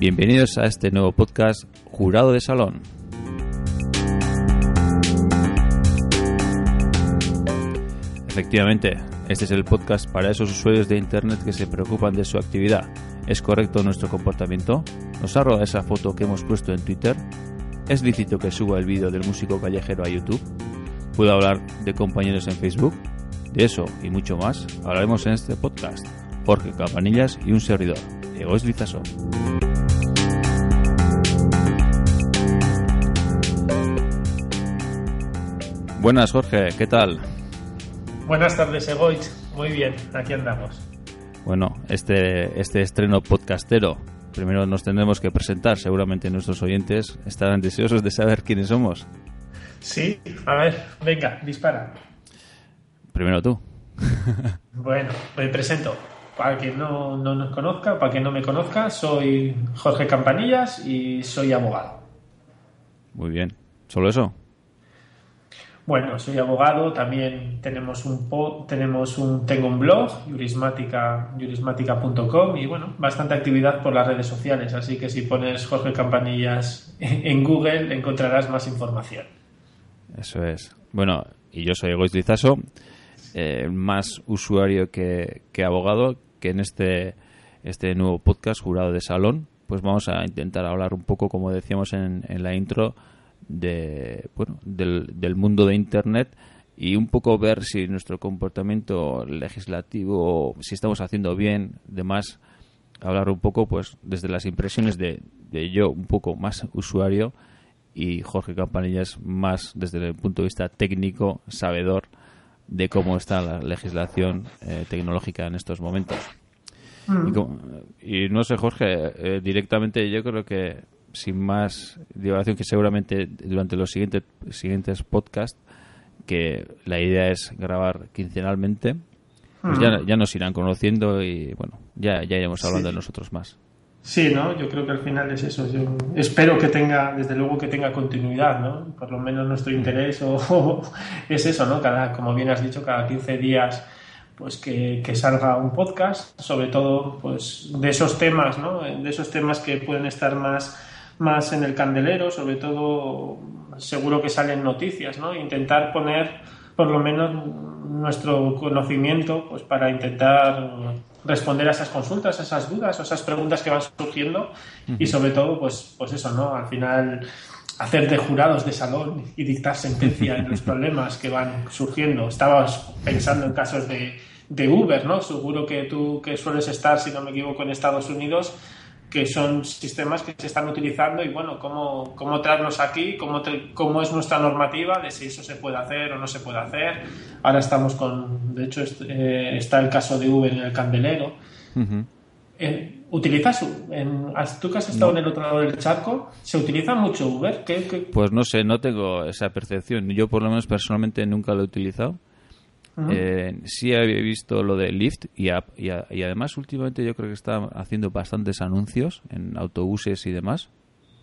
Bienvenidos a este nuevo podcast Jurado de Salón. Efectivamente, este es el podcast para esos usuarios de Internet que se preocupan de su actividad. ¿Es correcto nuestro comportamiento? ¿Nos ha robado esa foto que hemos puesto en Twitter? ¿Es lícito que suba el vídeo del músico callejero a YouTube? ¿Puedo hablar de compañeros en Facebook? De eso y mucho más hablaremos en este podcast. Jorge Campanillas y un servidor, Egois. Buenas Jorge, ¿qué tal? Buenas tardes, Egoich. Muy bien, aquí andamos. Bueno, este, este estreno podcastero, primero nos tendremos que presentar, seguramente nuestros oyentes estarán deseosos de saber quiénes somos. Sí, a ver, venga, dispara. Primero tú. Bueno, me presento. Para quien no, no nos conozca, para quien no me conozca, soy Jorge Campanillas y soy abogado. Muy bien. ¿Solo eso? Bueno, soy abogado, también tenemos un po- tenemos un tengo un blog, jurismática, jurismática.com y bueno, bastante actividad por las redes sociales, así que si pones Jorge Campanillas en Google encontrarás más información. Eso es. Bueno, y yo soy Egois Lizaso, eh, más usuario que, que abogado, que en este, este nuevo podcast, Jurado de Salón, pues vamos a intentar hablar un poco, como decíamos en, en la intro, de, bueno, del, del mundo de Internet y un poco ver si nuestro comportamiento legislativo, si estamos haciendo bien, demás, hablar un poco pues desde las impresiones de, de yo un poco más usuario y Jorge Campanillas más desde el punto de vista técnico, sabedor de cómo está la legislación eh, tecnológica en estos momentos. Y, como- y no sé, Jorge, eh, directamente yo creo que sin más divulgación, que seguramente durante los siguientes, siguientes podcasts, que la idea es grabar quincenalmente, pues ya, ya nos irán conociendo y bueno, ya, ya iremos hablando Sí. de nosotros más. Sí, ¿no? Yo creo que al final es eso. Yo espero que tenga, desde luego, que tenga continuidad, ¿no? Por lo menos nuestro interés o, o es eso, ¿no? Cada, como bien has dicho, cada 15 días pues que, que salga un podcast, sobre todo pues de esos temas, ¿no? De esos temas que pueden estar más, más en el candelero, sobre todo seguro que salen noticias, ¿no? Intentar poner por lo menos nuestro conocimiento pues para intentar responder a esas consultas, a esas dudas, a esas preguntas que van surgiendo y sobre todo pues pues eso, ¿no? Al final hacer de jurados de salón y dictar sentencia en los problemas que van surgiendo. Estabas pensando en casos de, de Uber, ¿no? Seguro que tú que sueles estar, si no me equivoco, en Estados Unidos, que son sistemas que se están utilizando y bueno, cómo, cómo traerlos aquí, cómo, cómo es nuestra normativa de si eso se puede hacer o no se puede hacer. Ahora estamos con, de hecho, eh, está el caso de Uber en el candelero. Ujú. Eh, ¿Utilizas, en, has- tú que has estado en el otro lado del charco, se utiliza mucho Uber? ¿Qué, qué- Pues no sé, no tengo esa percepción. Yo por lo menos personalmente nunca lo he utilizado. Ujú. Eh, sí había visto lo de Lyft y, a- y, a- y además últimamente yo creo que está haciendo bastantes anuncios en autobuses y demás.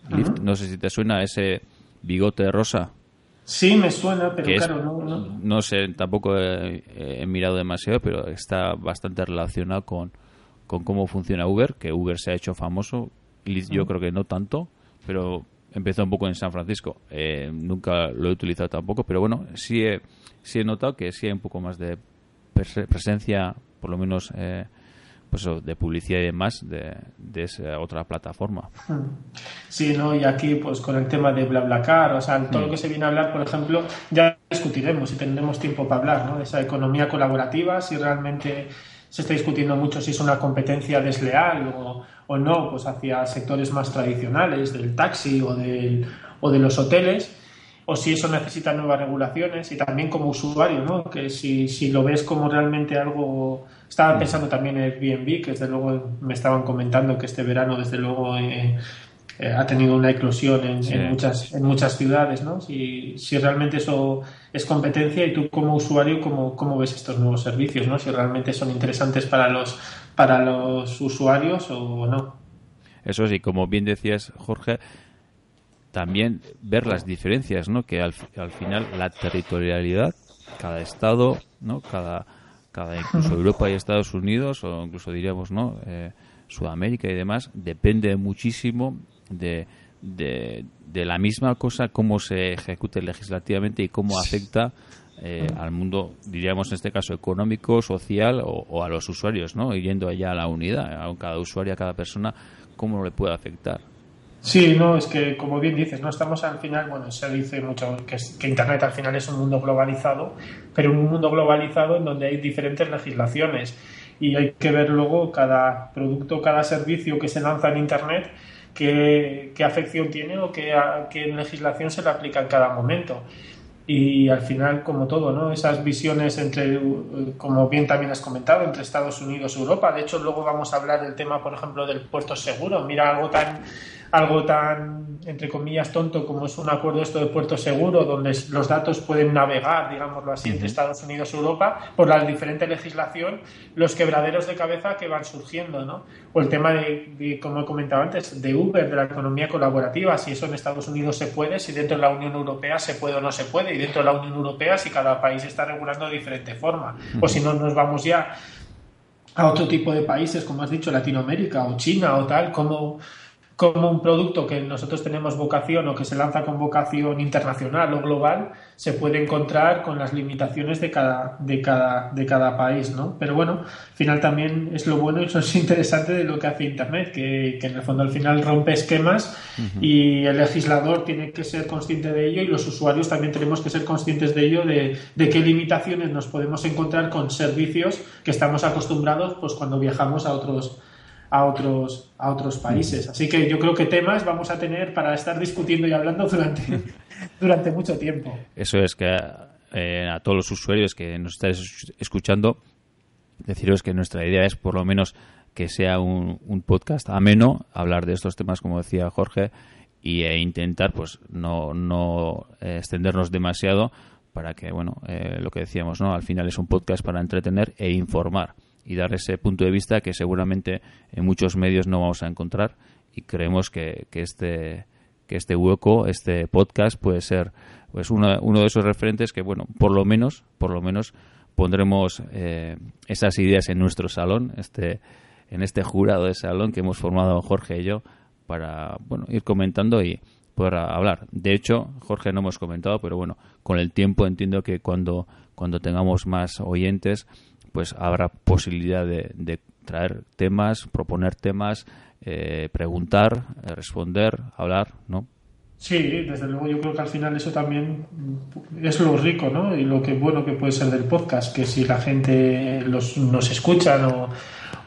Lyft, no sé si te suena ese bigote rosa. Sí, me suena, pero es- claro, no, no. no sé, tampoco he, he mirado demasiado, pero está bastante relacionado con, con cómo funciona Uber, que Uber se ha hecho famoso. Lyft yo creo que no tanto, pero empezó un poco en San Francisco. Eh, nunca lo he utilizado tampoco, pero bueno, sí he, sí he notado que sí hay un poco más de prese- presencia, por lo menos eh, pues de publicidad y demás, de, de esa otra plataforma. Sí, ¿no? Y aquí, pues con el tema de BlaBlaCar, o sea, todo lo que se viene a hablar, por ejemplo, ya discutiremos y tendremos tiempo para hablar, ¿no? De esa economía colaborativa, si realmente se está discutiendo mucho si es una competencia desleal o, o no, pues hacia sectores más tradicionales, del taxi o, del, o de los hoteles. o si eso necesita nuevas regulaciones y también como usuario, ¿no? Que si, si lo ves como realmente algo... Estaba pensando también en Airbnb, que desde luego me estaban comentando que este verano desde luego eh, eh, ha tenido una eclosión en, Sí. en muchas, en muchas ciudades, ¿no? Si, si realmente eso es competencia y tú como usuario, ¿cómo, cómo ves estos nuevos servicios, ¿no? Si realmente son interesantes para los, para los usuarios o no. Eso sí, como bien decías, Jorge, también ver las diferencias, ¿no? Que al, al final la territorialidad, cada estado, ¿no? Cada, cada incluso Europa y Estados Unidos, o incluso diríamos, ¿no? Eh, Sudamérica y demás, depende muchísimo de, de, la misma cosa, cómo se ejecute legislativamente y cómo afecta eh, al mundo, diríamos en este caso, económico, social o, a los usuarios, ¿no? Yendo allá a la unidad, a cada usuario, a cada persona, cómo le puede afectar. Sí, no, es que como bien dices, no estamos al final, bueno, se dice mucho que, que Internet al final es un mundo globalizado, pero un mundo globalizado en donde hay diferentes legislaciones y hay que ver luego cada producto, cada servicio que se lanza en Internet, qué, qué afección tiene o qué, qué legislación se le aplica en cada momento. Y al final, como todo, ¿no? Esas visiones entre, como bien también has comentado, entre Estados Unidos y Europa. De hecho, luego vamos a hablar del tema, por ejemplo, del puerto seguro. Mira, algo tan, algo tan, entre comillas, tonto como es un acuerdo esto de puerto seguro, donde los datos pueden navegar, digámoslo así, entre Estados Unidos y Europa, por la diferente legislación, los quebraderos de cabeza que van surgiendo, ¿no? O el tema de, de, como he comentado antes, de Uber, de la economía colaborativa, si eso en Estados Unidos se puede, si dentro de la Unión Europea se puede o no se puede, y dentro de la Unión Europea si cada país está regulando de diferente forma. O si no, nos vamos ya a otro tipo de países, como has dicho, Latinoamérica o China o tal, como, como un producto que nosotros tenemos vocación o que se lanza con vocación internacional o global, se puede encontrar con las limitaciones de cada, de cada, de cada país, ¿no? Pero bueno, al final también es lo bueno y eso es interesante de lo que hace Internet, que, que en el fondo al final rompe esquemas y el legislador tiene que ser consciente de ello y los usuarios también tenemos que ser conscientes de ello, de, de qué limitaciones nos podemos encontrar con servicios que estamos acostumbrados pues cuando viajamos a otros a otros a otros países. Así que yo creo que temas vamos a tener para estar discutiendo y hablando durante durante mucho tiempo. Eso es que eh, a todos los usuarios que nos estáis escuchando, deciros que nuestra idea es por lo menos que sea un, un podcast ameno, hablar de estos temas, como decía Jorge, y, e intentar pues no, no eh, extendernos demasiado para que, bueno, eh, lo que decíamos, ¿no? Al final es un podcast para entretener e informar y dar ese punto de vista que seguramente en muchos medios no vamos a encontrar y creemos que, que este que este hueco, este podcast puede ser pues uno, uno de esos referentes que bueno, por lo menos, por lo menos pondremos eh, esas ideas en nuestro salón, este en este jurado de salón que hemos formado Jorge y yo para bueno, ir comentando y poder hablar. De hecho, Jorge no hemos comentado, pero bueno, con el tiempo entiendo que cuando cuando tengamos más oyentes pues habrá posibilidad de, traer temas, proponer temas, eh, preguntar, eh, responder, hablar, ¿no? Sí, desde luego yo creo que al final eso también es lo rico, ¿no? Y lo que bueno que puede ser del podcast, que si la gente los, nos escuchan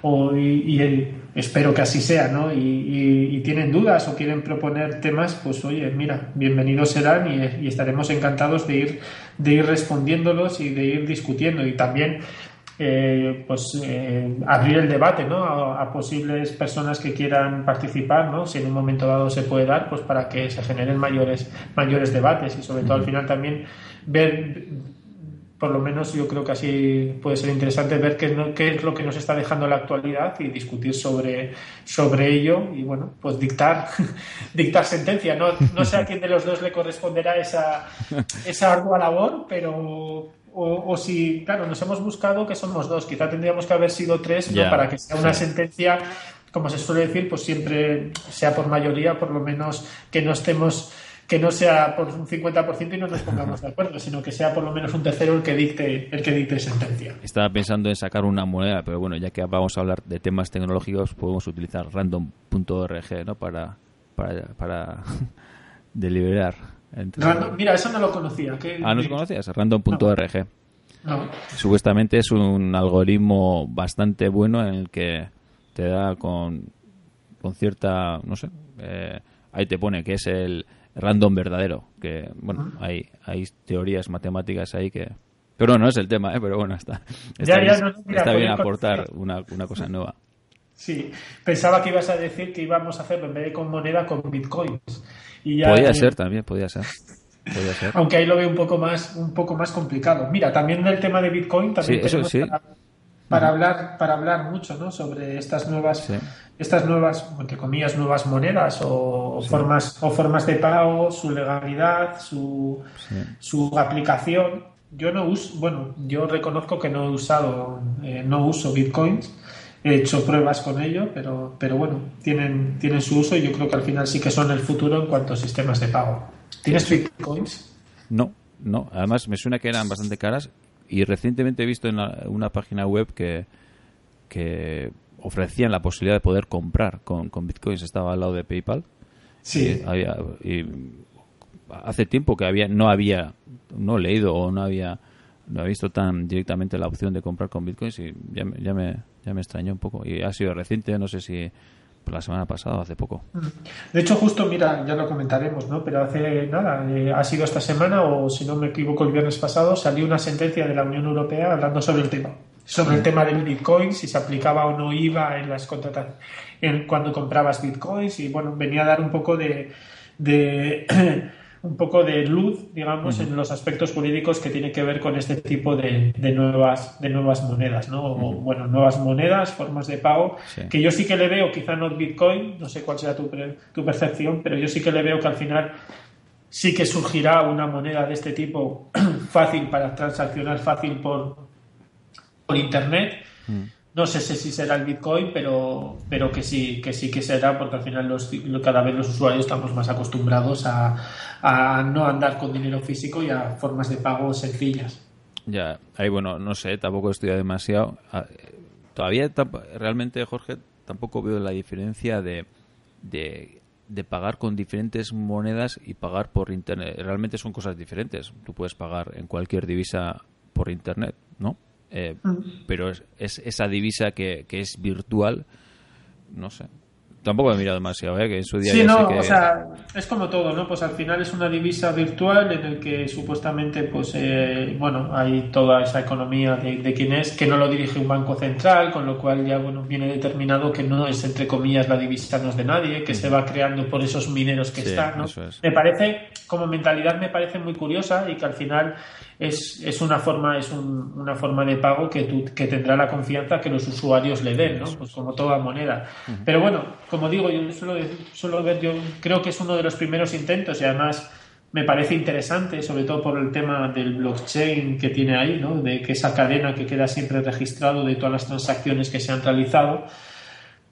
o, y, espero que así sea, ¿no? Y, tienen dudas o quieren proponer temas, pues oye, mira, bienvenidos serán y estaremos encantados de ir, de ir respondiéndolos y de ir discutiendo. Y también eh, pues eh, abrir el debate ¿no? A, a, posibles personas que quieran participar, ¿no? si en un momento dado se puede dar, pues para que se generen mayores, mayores debates y sobre todo al final también ver, por lo menos yo creo que así puede ser interesante ver qué, qué es lo que nos está dejando la actualidad y discutir sobre, sobre ello y bueno, pues dictar, dictar sentencia. No, no sé a quién de los dos le corresponderá esa, esa ardua labor, pero o, o, si, claro, nos hemos buscado que somos dos, quizá tendríamos que haber sido tres yeah, ¿no? para que sea una sí. sentencia, como se suele decir, pues siempre sea por mayoría, por lo menos que no estemos, que no sea por un 50% y no nos pongamos de acuerdo, sino que sea por lo menos un tercero el que dicte, el que dicte sentencia. Estaba pensando en sacar una moneda, pero bueno, ya que vamos a hablar de temas tecnológicos, podemos utilizar random.org ¿no? para, para, para deliberar. Random, mira, eso no lo conocía. ¿Qué... Ah, ¿no lo conocías? Random.org. No. no. Supuestamente es un algoritmo bastante bueno en el que te da con, con cierta, no sé, eh, ahí te pone que es el, random verdadero. Que, bueno, hay, hay teorías matemáticas ahí que... Pero no es el tema, ¿eh? pero bueno, está, está Ya, ya, bien, no, no, mira, está bien aportar una, una cosa nueva. Sí, pensaba que ibas a decir que íbamos a hacerlo en vez de con moneda, con bitcoins. Y ya, Podía ser también, podía ser. Podía ser. Aunque ahí lo veo un poco más, un poco más complicado. Mira, también del tema de Bitcoin también Sí, eso sí. para, para hablar, para hablar mucho, ¿no? Sobre estas nuevas, Sí. estas nuevas, entre comillas, nuevas monedas o formas, o formas de pago, su legalidad, su, su aplicación. Yo no uso, bueno, yo reconozco que no he usado, eh, no uso bitcoins. He hecho pruebas con ello, pero, pero bueno, tienen, tienen su uso y yo creo que al final sí que son el futuro en cuanto a sistemas de pago. ¿Tienes bitcoins? No, no. Además, me suena que eran bastante caras y recientemente he visto en la- una página web que, que ofrecían la posibilidad de poder comprar con, con bitcoins. Estaba al lado de PayPal. Sí. Y había, y hace tiempo que había no había no he leído o no había no he visto tan directamente la opción de comprar con bitcoins y ya me ya me extrañó un poco. Y ha sido reciente no sé si por la semana pasada o hace poco. De hecho, justo, mira, ya lo comentaremos, ¿no? Pero hace nada, eh, ha sido esta semana o si no me equivoco el viernes pasado, salió una sentencia de la Unión Europea hablando sobre el tema, sobre el tema del Bitcoin, si se aplicaba o no IVA en las contrataciones, en cuando comprabas Bitcoins y bueno, venía a dar un poco de, de un poco de luz, digamos, en los aspectos jurídicos que tiene que ver con este tipo de, de nuevas de nuevas monedas, ¿no? O, bueno, nuevas monedas, formas de pago, Sí. que yo sí que le veo, quizá no Bitcoin, no sé cuál será tu, tu percepción, pero yo sí que le veo que al final sí que surgirá una moneda de este tipo fácil para transaccionar fácil por, por internet. No sé si será el Bitcoin, pero, pero que sí, que sí que será, porque al final los, cada vez los usuarios estamos más acostumbrados a, a no andar con dinero físico y a formas de pago sencillas. ya ahí bueno no sé tampoco he demasiado Ah, todavía realmente Jorge tampoco veo la diferencia de, de de pagar con diferentes monedas y pagar por internet realmente son cosas diferentes tú puedes pagar en cualquier divisa por internet no Eh, pero es, es esa divisa que, que es virtual no sé tampoco he mirado demasiado ¿eh? que en su día Sí, ya no, sé que o sea, es como todo, ¿no? Pues al final es una divisa virtual en el que supuestamente, pues, eh, bueno, hay toda esa economía de, de quién es, que no lo dirige un banco central, con lo cual ya, bueno, viene determinado que no es, entre comillas, la divisa no es de nadie, que se va creando por esos mineros que Sí, están, ¿no? eso es. Me parece, como mentalidad me parece muy curiosa y que al final es, es una forma, es un- una forma de pago que, tú, que tendrá la confianza que los usuarios le den, ¿no? Pues como toda moneda. Pero bueno, como digo, yo suelo, suelo ver, yo creo que es uno de los primeros intentos y además me parece interesante, sobre todo por el tema del blockchain que tiene ahí, ¿no? De que esa cadena que queda siempre registrado de todas las transacciones que se han realizado.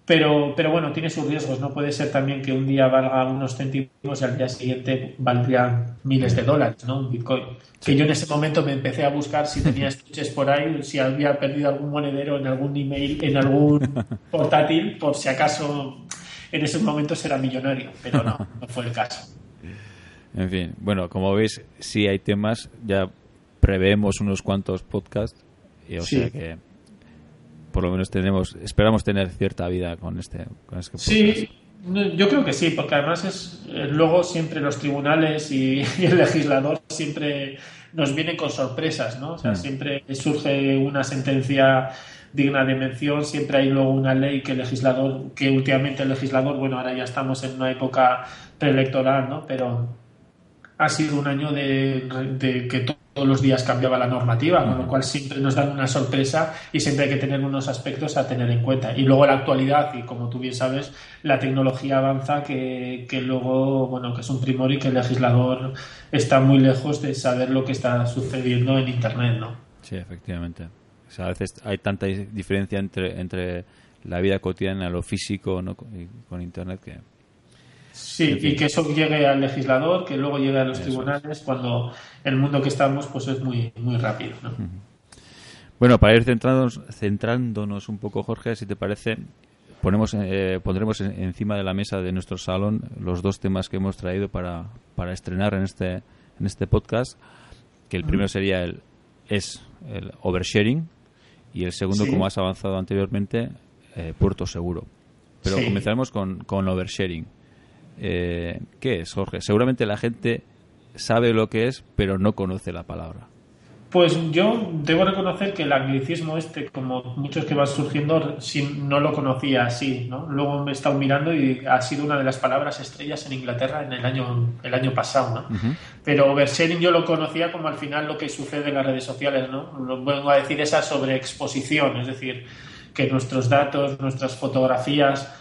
Pero, pero bueno, tiene sus riesgos. No puede ser también que un día valga unos céntimos y al día siguiente valdrían miles de dólares, ¿no? Un Bitcoin. Que yo en ese momento me empecé a buscar si tenía estuches por ahí, si había perdido algún monedero en algún email, en algún portátil, por si acaso en ese momento será millonario. Pero no, no fue el caso. En fin, bueno, como veis, sí hay temas, ya preveemos unos cuantos podcasts, y o Sí. sea que por lo menos tenemos, esperamos tener cierta vida con este, con este. Sí, yo creo que sí, porque además es eh, luego siempre los tribunales y, y el legislador siempre nos vienen con sorpresas, ¿no? O sea, Mm. siempre surge una sentencia digna de mención, siempre hay luego una ley que el legislador, que últimamente el legislador, bueno, ahora ya estamos en una época preelectoral, ¿no? Pero ha sido un año de, de que todos los días cambiaba la normativa, con lo cual siempre nos dan una sorpresa y siempre hay que tener unos aspectos a tener en cuenta. Y luego la actualidad, y como tú bien sabes, la tecnología avanza que, que luego, bueno, que es un primor y que el legislador está muy lejos de saber lo que está sucediendo en Internet, ¿no? Sí, efectivamente. O sea, a veces hay tanta diferencia entre, entre la vida cotidiana, lo físico, ¿no? con Internet que... Sí, En fin. y que eso llegue al legislador, que luego llegue a los Eso tribunales, cuando el mundo que estamos pues es muy, muy rápido, ¿no? Bueno, para ir centrándonos, centrándonos un poco, Jorge, si te parece, ponemos, eh, pondremos en- encima de la mesa de nuestro salón los dos temas que hemos traído para, para estrenar en este, en este podcast, que el primero sería el es el oversharing y el segundo, Sí. como has avanzado anteriormente, eh, puerto seguro. Pero Sí. comenzaremos con, con oversharing. Eh, ¿Qué es, Jorge? Seguramente la gente sabe lo que es, pero no conoce la palabra. Pues yo debo reconocer que el anglicismo este, como muchos que van surgiendo, no lo conocía así, ¿no? Luego me he estado mirando y ha sido una de las palabras estrellas en Inglaterra en el año, el año pasado, ¿no? Pero oversharing yo lo conocía como al final lo que sucede en las redes sociales, ¿no? Lo vengo a decir esa sobreexposición, es decir, que nuestros datos, nuestras fotografías,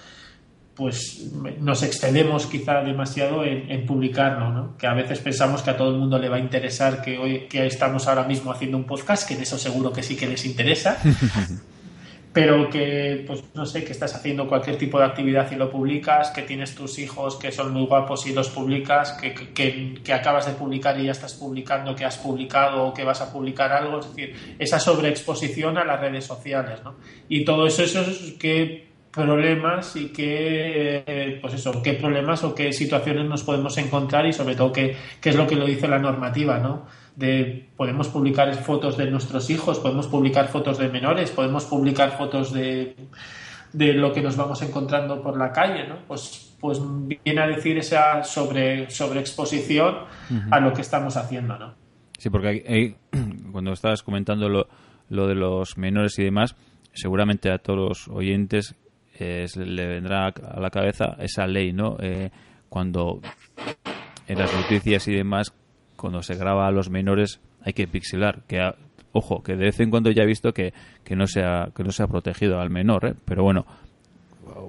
pues nos excedemos quizá demasiado en, publicarlo, ¿no? Que a veces pensamos que a todo el mundo le va a interesar que hoy que estamos ahora mismo haciendo un podcast, que en eso seguro que sí que les interesa, pero que, pues no sé, que estás haciendo cualquier tipo de actividad y lo publicas, que tienes tus hijos que son muy guapos y los publicas, que, que, que acabas de publicar y ya estás publicando que has publicado o que vas a publicar algo, es decir, esa sobreexposición a las redes sociales, ¿no? Y todo eso, eso es que problemas y qué, eh, pues eso, qué problemas o qué situaciones nos podemos encontrar y sobre todo qué, qué es lo que lo dice la normativa, ¿no? De podemos publicar fotos de nuestros hijos, podemos publicar fotos de menores, podemos publicar fotos de, de lo que nos vamos encontrando por la calle, ¿no? Pues, pues viene a decir esa sobre, sobreexposición a lo que estamos haciendo, ¿no? Sí, porque cuando estabas comentando lo, lo de los menores y demás, seguramente a todos los oyentes le vendrá a la cabeza esa ley, ¿no? Eh, cuando en las noticias y demás, cuando se graba a los menores, hay que pixelar. Que, ojo, que de vez en cuando ya he visto que, que, no, se ha, que no se ha protegido al menor, ¿eh? Pero bueno,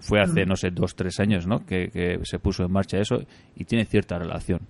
fue hace, no sé, dos, tres años, ¿no? Que, que se puso en marcha eso y tiene cierta relación.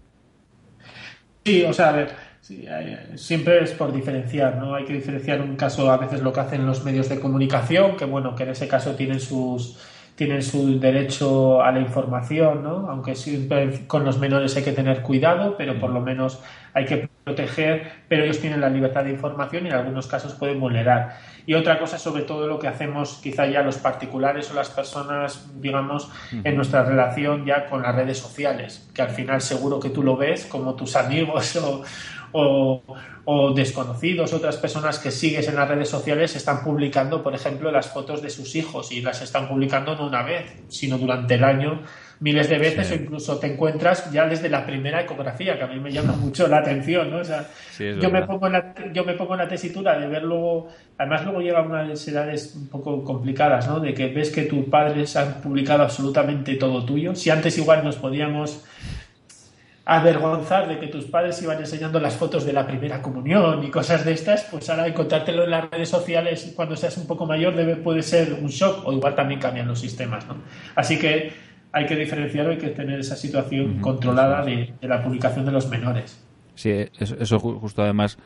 Sí, o sea, a ver, siempre es por diferenciar, ¿no? Hay que diferenciar un caso, a veces lo que hacen los medios de comunicación, que bueno, que en ese caso tienen sus tienen su derecho a la información, ¿no? Aunque siempre con los menores hay que tener cuidado, pero por lo menos hay que proteger, pero ellos tienen la libertad de información y en algunos casos pueden vulnerar. Y otra cosa, sobre todo lo que hacemos quizá ya los particulares o las personas, digamos, en nuestra relación ya con las redes sociales, que al final seguro que tú lo ves como tus amigos o, o, desconocidos, otras personas que sigues en las redes sociales están publicando, por ejemplo, las fotos de sus hijos y las están publicando no una vez, sino durante el año miles de veces o incluso te encuentras ya desde la primera ecografía, que a mí me llama mucho la atención, ¿no? O sea, yo, me pongo en la, yo me pongo en la tesitura de ver luego, además luego llega unas edades un poco complicadas, ¿no? De que ves que tus padres han publicado absolutamente todo tuyo. Si antes igual nos podíamos avergonzar de que tus padres iban enseñando las fotos de la primera comunión y cosas de estas, pues ahora encontrártelo en las redes sociales cuando seas un poco mayor debe, puede ser un shock o igual también cambian los sistemas. ¿no? Así que hay que diferenciarlo, hay que tener esa situación controlada de, la publicación de los menores. Sí, eso, justo además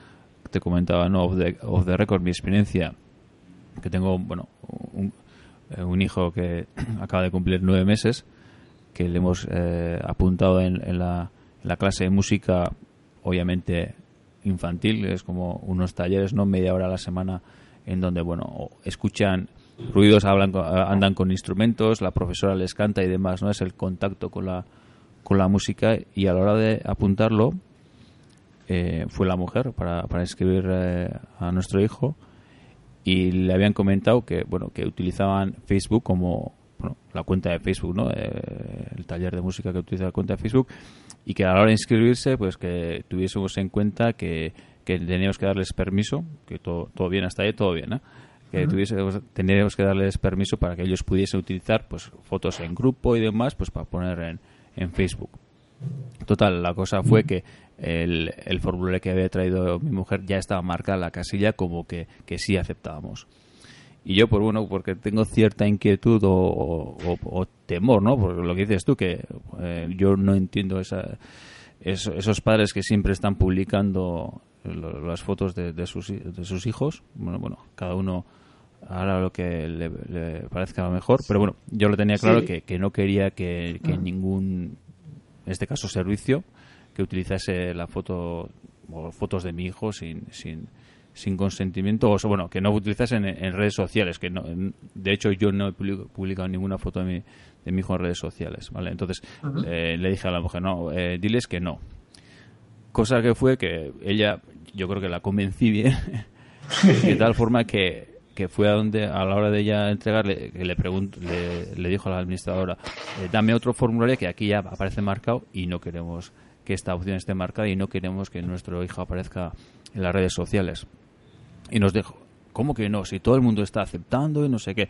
te comentaba, ¿no? Off the, record, mi experiencia, que tengo, bueno, un, eh, hijo que acaba de cumplir nueve meses, que le hemos eh, apuntado en la la clase de música, obviamente infantil, es como unos talleres, ¿no? Media hora a la semana en donde, bueno, escuchan ruidos, hablan, andan con instrumentos, la profesora les canta y demás, ¿no? Es el contacto con la, con la música y a la hora de apuntarlo eh, fue la mujer para, para inscribir eh, a nuestro hijo y le habían comentado que, bueno, que utilizaban Facebook como, bueno, la cuenta de Facebook, ¿no? Eh, el taller de música que utiliza la cuenta de Facebook y que a la hora de inscribirse, pues que tuviésemos en cuenta que, que teníamos que darles permiso, que todo, todo bien hasta ahí, todo bien, ¿eh? que tuviésemos, teníamos que darles permiso para que ellos pudiesen utilizar pues fotos en grupo y demás, pues para poner en, en Facebook. Total, la cosa fue que el, el formulario que había traído mi mujer ya estaba marcada la casilla como que, que sí aceptábamos. Y yo, por bueno, porque tengo cierta inquietud o, temor, ¿no? Porque lo que dices tú, que eh, yo no entiendo esa, esos padres que siempre están publicando las fotos de, sus, de sus hijos. Bueno, bueno, cada uno hará lo que le, parezca mejor. Pero bueno, yo lo tenía claro que, que, no quería que, que ningún, en este caso, servicio, que utilizase la foto o fotos de mi hijo sin, sin sin consentimiento, o bueno, que no utilizas en, redes sociales, que no, de hecho yo no he publicado ninguna foto de mi, de mi hijo en redes sociales, ¿vale? Entonces eh, le dije a la mujer, no, eh, diles que no. Cosa que fue que ella, yo creo que la convencí bien, de tal forma que que fue a donde a la hora de ella entregarle que le le, le dijo a la administradora eh, dame otro formulario que aquí ya aparece marcado y no queremos que esta opción esté marcada y no queremos que nuestro hijo aparezca en las redes sociales y nos dijo ¿Cómo que no? Si todo el mundo está aceptando y no sé qué.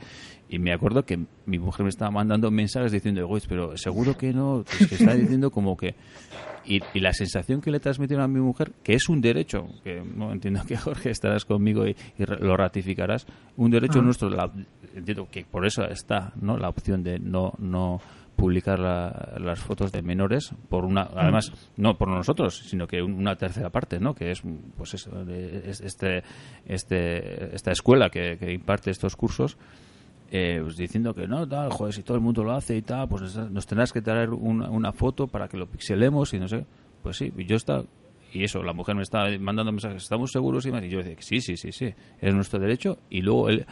Y me acuerdo que mi mujer me estaba mandando mensajes diciendo, "Güey, pero seguro que no, es que está diciendo como que... Y, y la sensación que le transmitieron a mi mujer, que es un derecho, que no entiendo que Jorge estarás conmigo y, y lo ratificarás, un derecho nuestro, la- entiendo que por eso está no la opción de no no publicar la- las fotos de menores por una además no por nosotros sino que un- una tercera parte no que es pues de- es- este este esta escuela que, que imparte estos cursos eh, pues diciendo que no tal joder si todo el mundo lo hace y tal pues nos- nos tendrás que traer una, una foto para que lo pixelemos y no sé pues sí yo está y eso, la mujer me estaba mandando mensajes, ¿estamos seguros? Y, más? y yo decía, sí, sí, sí, sí, es nuestro derecho. Y luego el,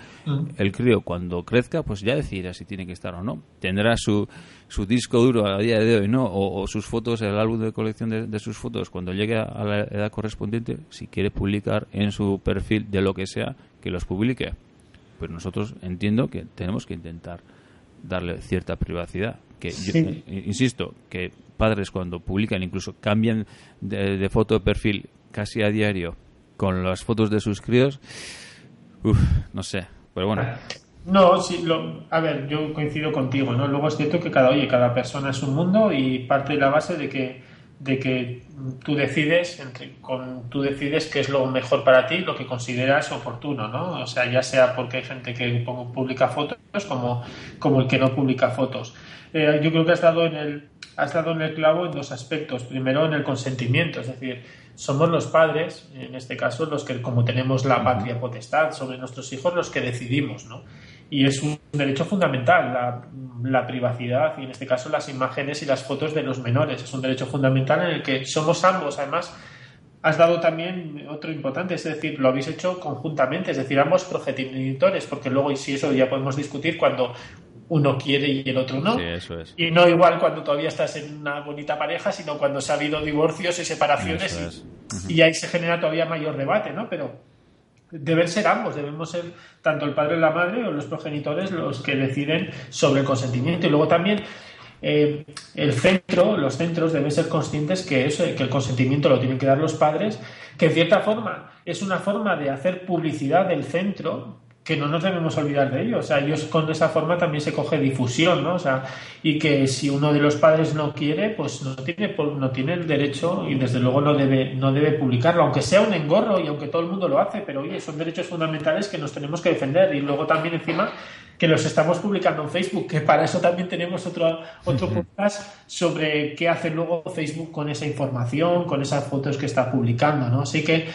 el crío, cuando crezca, pues ya decidirá si tiene que estar o no. Tendrá su, su disco duro a día de hoy, ¿no? O, o sus fotos, el álbum de colección de, de sus fotos, cuando llegue a la edad correspondiente, si quiere publicar en su perfil de lo que sea, que los publique. Pues nosotros entiendo que tenemos que intentar darle cierta privacidad. Que yo- Sí. eh, insisto, que padres cuando publican, incluso cambian de, de foto de perfil casi a diario con las fotos de sus críos, uf, no sé, pero bueno, No, sí, a ver, yo coincido contigo, ¿no? Luego es cierto que cada, oye, cada persona es un mundo y parte de la base de que, de que tú decides, entre, con, tú decides qué es lo mejor para ti, lo que consideras oportuno, ¿no? O sea, ya sea porque hay gente que publica fotos como, como el que no publica fotos. Eh, yo creo que has dado en el, has dado en el clavo en dos aspectos. Primero, en el consentimiento, es decir, somos los padres, en este caso, los que, como tenemos la patria potestad sobre nuestros hijos, los que decidimos, ¿no? Y es un derecho fundamental la, privacidad y, en este caso, las imágenes y las fotos de los menores. Es un derecho fundamental en el que somos ambos, además, has dado también otro importante, es decir, lo habéis hecho conjuntamente, es decir, ambos progenitores, porque luego, y si eso ya podemos discutir cuando uno quiere y el otro no. sí, eso es. Y no igual cuando todavía estás en una bonita pareja, sino cuando se ha habido divorcios y separaciones y, y ahí se genera todavía mayor debate, ¿no? Pero deben ser ambos, debemos ser tanto el padre y la madre o los progenitores los que deciden sobre el consentimiento. Y luego también eh, el centro, los centros deben ser conscientes que, eso, que el consentimiento lo tienen que dar los padres, que en cierta forma es una forma de hacer publicidad del centro que no nos debemos olvidar de ello. O sea, ellos con esa forma también se coge difusión, ¿no? O sea, y que si uno de los padres no quiere, pues no tiene, no tiene el derecho y desde luego no debe, no debe publicarlo, aunque sea un engorro y aunque todo el mundo lo hace, pero oye, son derechos fundamentales que nos tenemos que defender. Y luego también encima que los estamos publicando en Facebook, que para eso también tenemos otro, otro podcast sobre qué hace luego Facebook con esa información, con esas fotos que está publicando, ¿no? Así que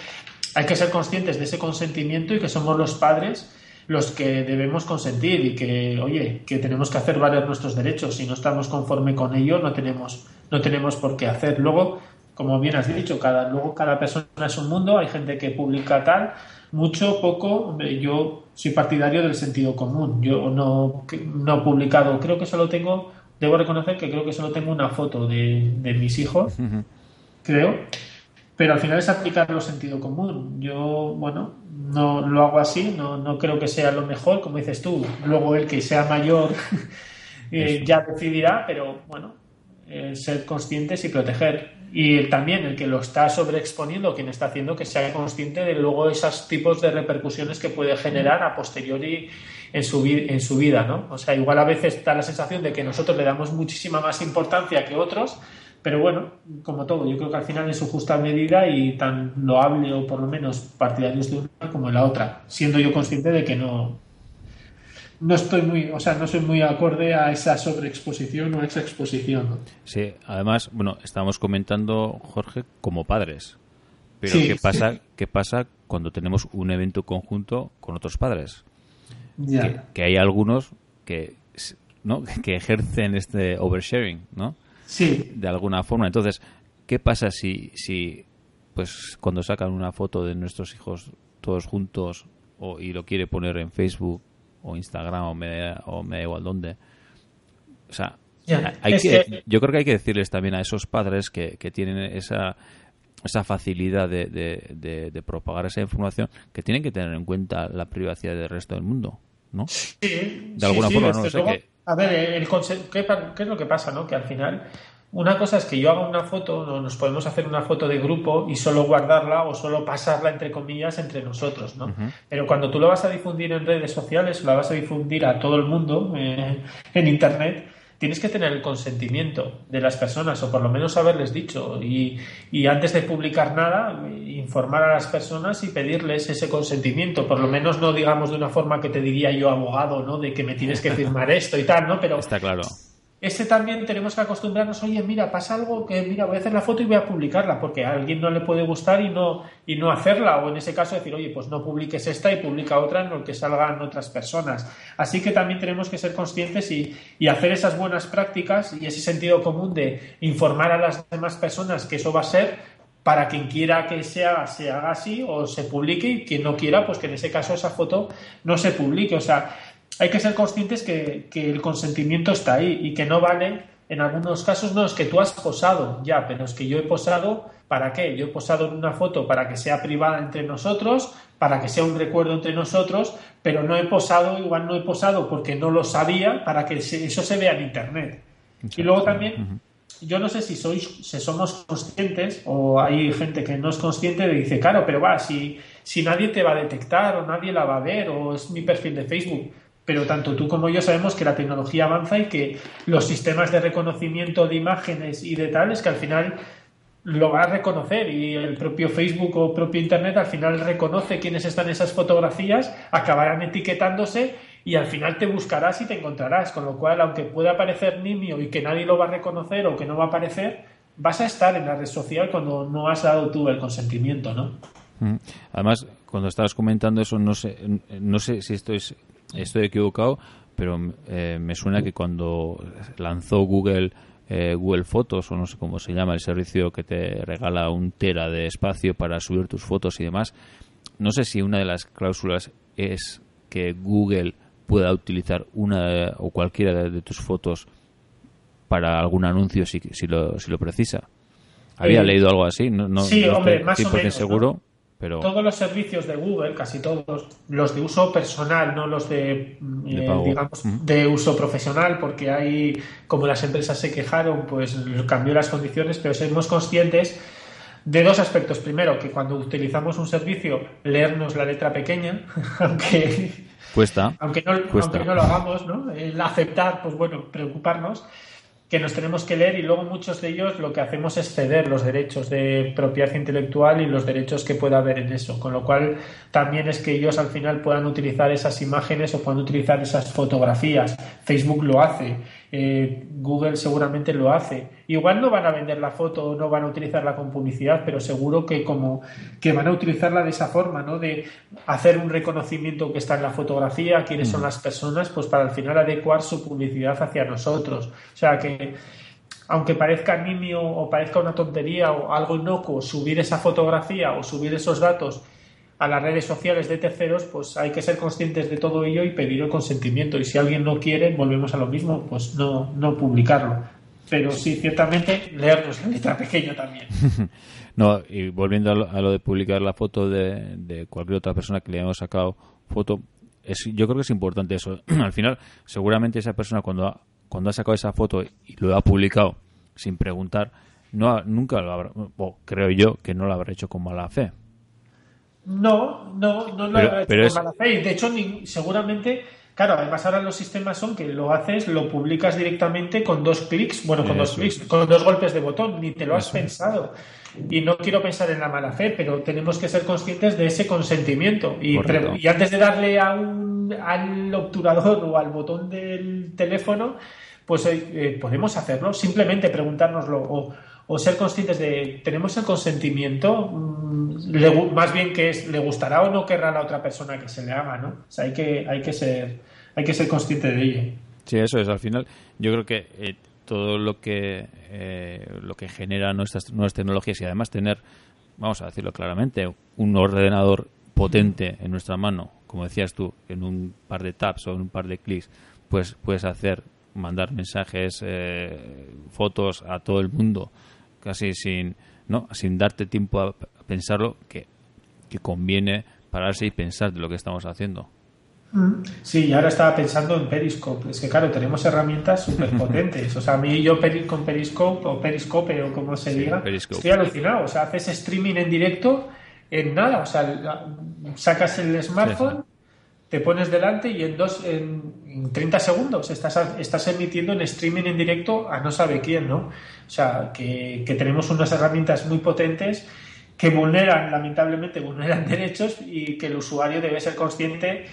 hay que ser conscientes de ese consentimiento y que somos los padres los que debemos consentir y que, oye, que tenemos que hacer valer nuestros derechos. Si no estamos conforme con ello, no tenemos, no tenemos por qué hacer. Luego, como bien has dicho, cada, luego cada persona es un mundo, hay gente que publica tal, mucho, poco, yo soy partidario del sentido común. Yo no, no he publicado, creo que solo tengo, debo reconocer que creo que solo tengo una foto de, de mis hijos, creo, pero al final es aplicarlo sentido común. Yo, bueno, no lo hago así, no, no creo que sea lo mejor, como dices tú. Luego el que sea mayor eh, ya decidirá, pero bueno, eh, ser conscientes y proteger. Y también el que lo está sobreexponiendo, quien está haciendo que sea consciente de luego esos tipos de repercusiones que puede generar a posteriori en su, en su vida, ¿no? O sea, igual a veces da la sensación de que nosotros le damos muchísima más importancia que otros, pero bueno, como todo, yo creo que al final en su justa medida y tan loable o por lo menos partidarios de una como de la otra, siendo yo consciente de que no no estoy muy, o sea, no soy muy acorde a esa sobreexposición o a esa exposición. ¿no? Sí, además, bueno, estamos comentando, Jorge, como padres. Pero Sí, ¿qué pasa qué pasa cuando tenemos un evento conjunto con otros padres? Ya. Que, que hay algunos que, ¿no? que ejercen este oversharing, ¿no? Sí, de alguna forma. Entonces, ¿qué pasa si, si pues cuando sacan una foto de nuestros hijos todos juntos o, y lo quiere poner en Facebook o Instagram o me, o me da igual dónde? O sea, hay que, que- yo creo que hay que decirles también a esos padres que, que tienen esa esa facilidad de, de, de, propagar esa información que tienen que tener en cuenta la privacidad del resto del mundo, ¿no? Sí, de alguna forma, no sé qué. A ver, el, ¿qué, ¿qué es lo que pasa, no? Que al final una cosa es que yo haga una foto, no, nos podemos hacer una foto de grupo y solo guardarla o solo pasarla entre comillas entre nosotros, ¿no? Pero cuando tú lo vas a difundir en redes sociales, la vas a difundir a todo el mundo eh, en internet, tienes que tener el consentimiento de las personas o por lo menos haberles dicho y, y, antes de publicar nada informar a las personas y pedirles ese consentimiento. Por lo menos no digamos de una forma que te diría yo abogado no de que me tienes que firmar esto y tal no pero está claro ese también tenemos que acostumbrarnos, oye, mira, pasa algo que, mira, voy a hacer la foto y voy a publicarla, porque a alguien no le puede gustar y no, y no hacerla, o en ese caso decir, oye, pues no publiques esta y publica otra en lo que salgan otras personas. Así que también tenemos que ser conscientes y, y hacer esas buenas prácticas y ese sentido común de informar a las demás personas que eso va a ser para quien quiera que se haga, se haga así o se publique y quien no quiera, pues que en ese caso esa foto no se publique. O sea, hay que ser conscientes que, el consentimiento está ahí y que no vale, en algunos casos, no es que tú has posado, ya, pero es que yo he posado, ¿para qué? Yo he posado en una foto para que sea privada entre nosotros, para que sea un recuerdo entre nosotros, pero no he posado, igual no he posado porque no lo sabía, para que eso se vea en Internet. Y luego también, yo no sé si sois, si somos conscientes o hay gente que no es consciente de dice, claro, pero va, si, si nadie te va a detectar o nadie la va a ver o es mi perfil de Facebook pero tanto tú como yo sabemos que la tecnología avanza y que los sistemas de reconocimiento de imágenes y de tal es que al final lo va a reconocer y el propio Facebook o propio Internet al final reconoce quiénes están esas fotografías, acabarán etiquetándose y al final te buscarás y te encontrarás, con lo cual aunque pueda parecer nimio y que nadie lo va a reconocer o que no va a aparecer, vas a estar en la red social cuando no has dado tú el consentimiento, ¿no? Mm. Además, cuando estabas comentando eso, no sé, no sé si esto es estoy equivocado, pero eh, me suena que cuando lanzó Google eh, Google Fotos, o no sé cómo se llama, el servicio que te regala un tera de espacio para subir tus fotos y demás, no sé si una de las cláusulas es que Google pueda utilizar una o cualquiera de, tus fotos para algún anuncio si, si, lo, si lo precisa. Había leído algo así, no, no, sí, hombre, más o menos, seguro. Todos los servicios de Google, casi todos, los de uso personal, no los de, eh, digamos, de uso profesional, porque hay, como las empresas se quejaron, pues cambió las condiciones, pero somos conscientes de dos aspectos. Primero, que cuando utilizamos un servicio, leernos la letra pequeña, aunque cuesta, aunque no, Aunque no lo hagamos, ¿no? El aceptar, pues bueno, preocuparnos que nos tenemos que leer y luego muchos de ellos lo que hacemos es ceder los derechos de propiedad intelectual y los derechos que pueda haber en eso, con lo cual también es que ellos al final puedan utilizar esas imágenes o puedan utilizar esas fotografías. Facebook lo hace, eh, Google seguramente lo hace. Igual no van a vender la foto o no van a utilizarla con publicidad, pero seguro que como que van a utilizarla de esa forma, ¿no? De hacer un reconocimiento que está en la fotografía, quiénes son las personas, pues para al final adecuar su publicidad hacia nosotros. O sea que aunque parezca nimio o parezca una tontería o algo inocuo subir esa fotografía o subir esos datos a las redes sociales de terceros, pues hay que ser conscientes de todo ello y pedir el consentimiento. Y si alguien no quiere, volvemos a lo mismo, pues no, no publicarlo. Pero sí, ciertamente, leernos la letra pequeño también. no, y volviendo a lo, de publicar la foto de, cualquier otra persona que le hayamos sacado foto, es, yo creo que es importante eso. Al final, seguramente esa persona cuando ha, cuando ha sacado esa foto y lo ha publicado sin preguntar, no nunca lo habrá, o creo yo que no lo habrá hecho con mala fe no, no, no lo he hecho mala fe. De hecho, seguramente, claro, además ahora los sistemas son que lo haces, lo publicas directamente con dos clics, bueno, con dos clics, con dos golpes de botón, ni te lo has pensado. Y no quiero pensar en la mala fe, pero tenemos que ser conscientes de ese consentimiento. Y, y antes de darle a un, al obturador o al botón del teléfono, pues eh, podemos hacerlo, simplemente preguntárnoslo o o ser conscientes de, ¿tenemos el consentimiento? Mm, más bien que es, ¿le gustará o no querrá la otra persona que se le haga, ¿no? O sea, hay que, hay que, ser, hay que ser consciente de ello. Sí, eso es. Al final, yo creo que eh, todo lo que, eh, lo que genera nuestras nuevas tecnologías y además tener, vamos a decirlo claramente, un ordenador potente en nuestra mano, como decías tú, en un par de taps o en un par de clics, pues puedes hacer, mandar mensajes, eh, fotos a todo el mundo casi sin ¿no? Sin darte tiempo a pensarlo, que, que conviene pararse y pensar de lo que estamos haciendo. Sí, y ahora estaba pensando en Periscope. Es que, claro, tenemos herramientas súper potentes. O sea, a mí yo con Periscope o Periscope o como se Sí, diga, Periscope. estoy alucinado. O sea, haces streaming en directo en nada. O sea, sacas el smartphone, te pones delante y en, dos, en, en 30 segundos estás, estás emitiendo en streaming en directo a no sabe quién, ¿no? O sea, que, que tenemos unas herramientas muy potentes que vulneran, lamentablemente, vulneran derechos y que el usuario debe ser consciente,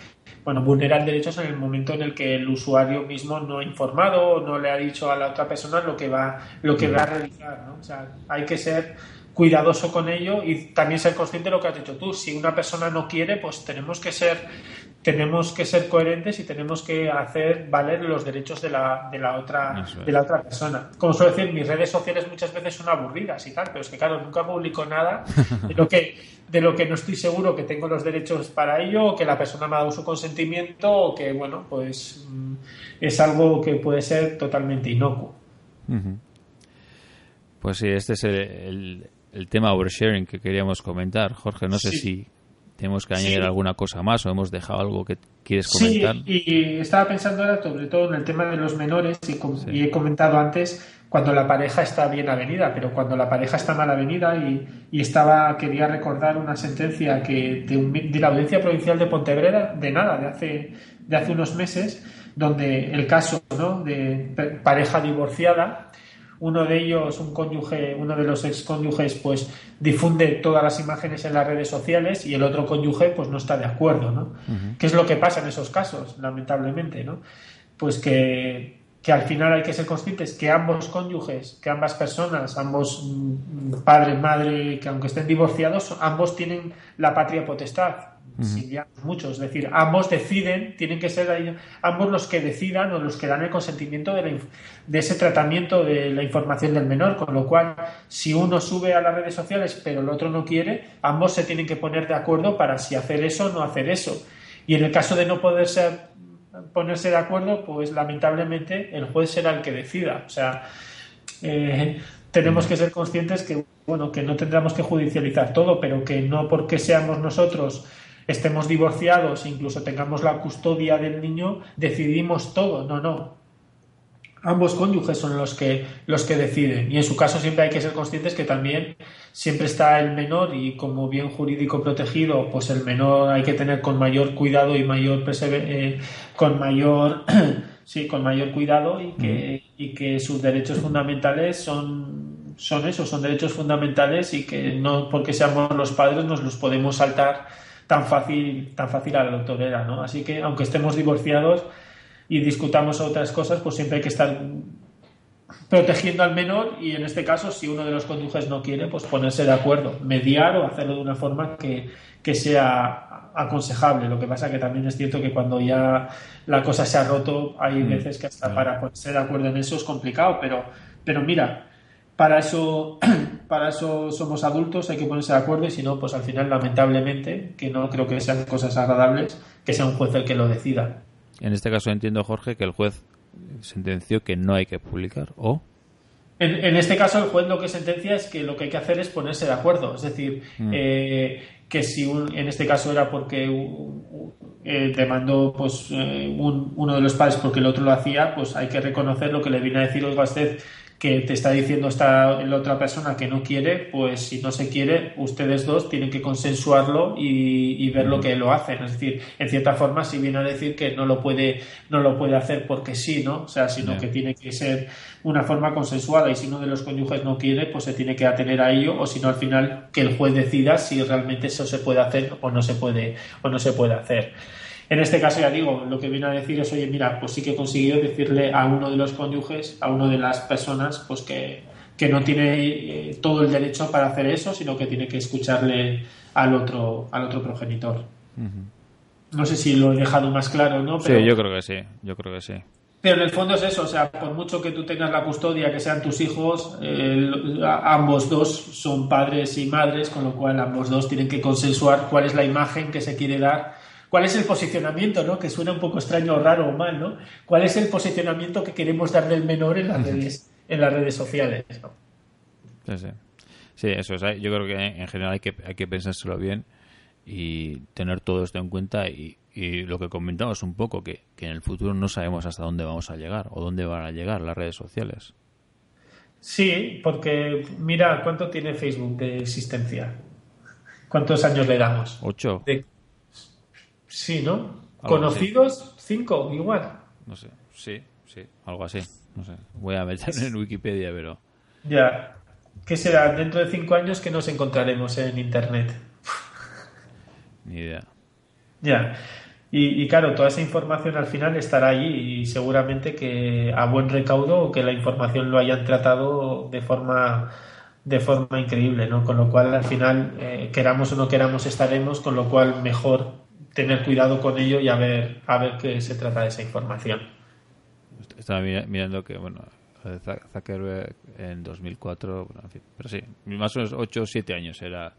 bueno, vulneran derechos en el momento en el que el usuario mismo no ha informado o no le ha dicho a la otra persona lo que va, lo que va a realizar, ¿no? O sea, hay que ser cuidadoso con ello y también ser consciente de lo que has dicho tú. Si una persona no quiere, pues tenemos que ser tenemos que ser coherentes y tenemos que hacer valer los derechos de la, de la otra es. de la otra persona. Como suelo decir, mis redes sociales muchas veces son aburridas y tal, pero es que claro, nunca publico nada de lo que de lo que no estoy seguro que tengo los derechos para ello, o que la persona me ha dado su consentimiento, o que bueno, pues mm, es algo que puede ser totalmente inocuo. Pues sí, este es el, el- el tema oversharing que queríamos comentar. Jorge, no sé Sí. si tenemos que añadir Sí. alguna cosa más o hemos dejado algo que quieres Sí, comentar. y estaba pensando ahora sobre todo en el tema de los menores y, com- y he comentado antes cuando la pareja está bien avenida, pero cuando la pareja está mal avenida y, y estaba quería recordar una sentencia que de, un- de la Audiencia Provincial de Pontevedra de nada, de hace de hace unos meses, donde el caso ¿no? de pareja divorciada uno de ellos, un cónyuge, uno de los ex cónyuges, pues difunde todas las imágenes en las redes sociales y el otro cónyuge, pues no está de acuerdo, ¿no? ¿Qué es lo que pasa en esos casos, lamentablemente, ¿no? Pues que, que al final hay que ser conscientes que ambos cónyuges, que ambas personas, ambos mm, padre, madre, que aunque estén divorciados, ambos tienen la patria potestad. Muchos, es decir, ambos deciden, tienen que ser ambos los que decidan o los que dan el consentimiento de, la de ese tratamiento de la información del menor, con lo cual, si uno sube a las redes sociales pero el otro no quiere, ambos se tienen que poner de acuerdo para si hacer eso o no hacer eso. Y en el caso de no poder ser, ponerse de acuerdo, pues lamentablemente el juez será el que decida. O sea, eh, tenemos que ser conscientes que bueno que no tendremos que judicializar todo, pero que no porque seamos nosotros estemos divorciados, incluso tengamos la custodia del niño, decidimos todo. No, no. Ambos cónyuges son los que los que deciden y en su caso siempre hay que ser conscientes que también siempre está el menor y como bien jurídico protegido, pues el menor hay que tener con mayor cuidado y mayor persever- eh, con mayor sí, con mayor cuidado y que, y que sus derechos fundamentales son, son eso, son derechos fundamentales y que no porque seamos los padres nos los podemos saltar tan fácil, tan fácil a la torera, ¿no? Así que aunque estemos divorciados y discutamos otras cosas, pues siempre hay que estar protegiendo al menor y en este caso si uno de los cónyuges no quiere pues ponerse de acuerdo mediar o hacerlo de una forma que, que sea aconsejable lo que pasa que también es cierto que cuando ya la cosa se ha roto hay veces que hasta para ponerse de acuerdo en eso es complicado pero pero mira para eso para eso somos adultos hay que ponerse de acuerdo y si no pues al final lamentablemente que no creo que sean cosas agradables que sea un juez el que lo decida. En este caso entiendo, Jorge, que el juez sentenció que no hay que publicar o En, en este caso, el juez lo que sentencia es que lo que hay que hacer es ponerse de acuerdo. Es decir, eh, que si un- en este caso era porque u- u- eh, demandó pues, eh, un- uno de los padres porque el otro lo hacía, pues hay que reconocer lo que le viene a decir, oiga usted, que te está diciendo esta la otra persona que no quiere, pues si no se quiere, ustedes dos tienen que consensuarlo y, y ver lo que lo hacen. Es decir, en cierta forma, si viene a decir que no lo puede, no lo puede hacer porque sí, ¿no? O sea, sino que tiene que ser una forma consensuada y si uno de los cónyuges no quiere, pues se tiene que atener a ello o si no al final que el juez decida si realmente eso se puede hacer o no se puede o no se puede hacer. En este caso ya digo, lo que viene a decir es, oye, mira, pues sí que he conseguido decirle a uno de los cónyuges, a uno de las personas, pues que, que no tiene eh, todo el derecho para hacer eso, sino que tiene que escucharle al otro, al otro progenitor. No sé si lo he dejado más claro, ¿no? Pero- Sí, yo creo que sí, yo creo que sí. pero en el fondo es eso, o sea, por mucho que tú tengas la custodia, que sean tus hijos, ambos dos son padres y madres, con lo cual ambos dos tienen que consensuar cuál es la imagen que se quiere dar, cuál es el posicionamiento, ¿no? Que suena un poco extraño, raro o mal, ¿no? ¿Cuál es el posicionamiento que queremos dar del menor en las redes, en las redes sociales? ¿no? Sí, sí. Sí, eso es. Yo creo que en general hay que, hay que pensárselo bien y tener todo esto en cuenta y, y lo que comentamos un poco, que, que, en el futuro no sabemos hasta dónde vamos a llegar o dónde van a llegar las redes sociales. Sí, porque mira, ¿cuánto tiene Facebook de existencia? ¿Cuántos años le damos? Ocho. De... Sí, ¿no? ¿Conocidos? Así. Cinco, igual. No sé, sí, sí, algo así. No sé, voy a meter en Wikipedia, pero... Ya. ¿Qué será? Dentro de cinco años que nos encontraremos en Internet. Ni idea. Ya. Y, y, claro, toda esa información al final estará allí y seguramente que a buen recaudo o que la información lo hayan tratado de forma de forma increíble, ¿no? Con lo cual al final eh, queramos o no queramos estaremos, con lo cual mejor tener cuidado con ello y a ver a ver qué se trata de esa información. Estaba mirando que bueno Zuckerberg en 2004, bueno, en fin, pero sí, más o menos 8 o 7 años era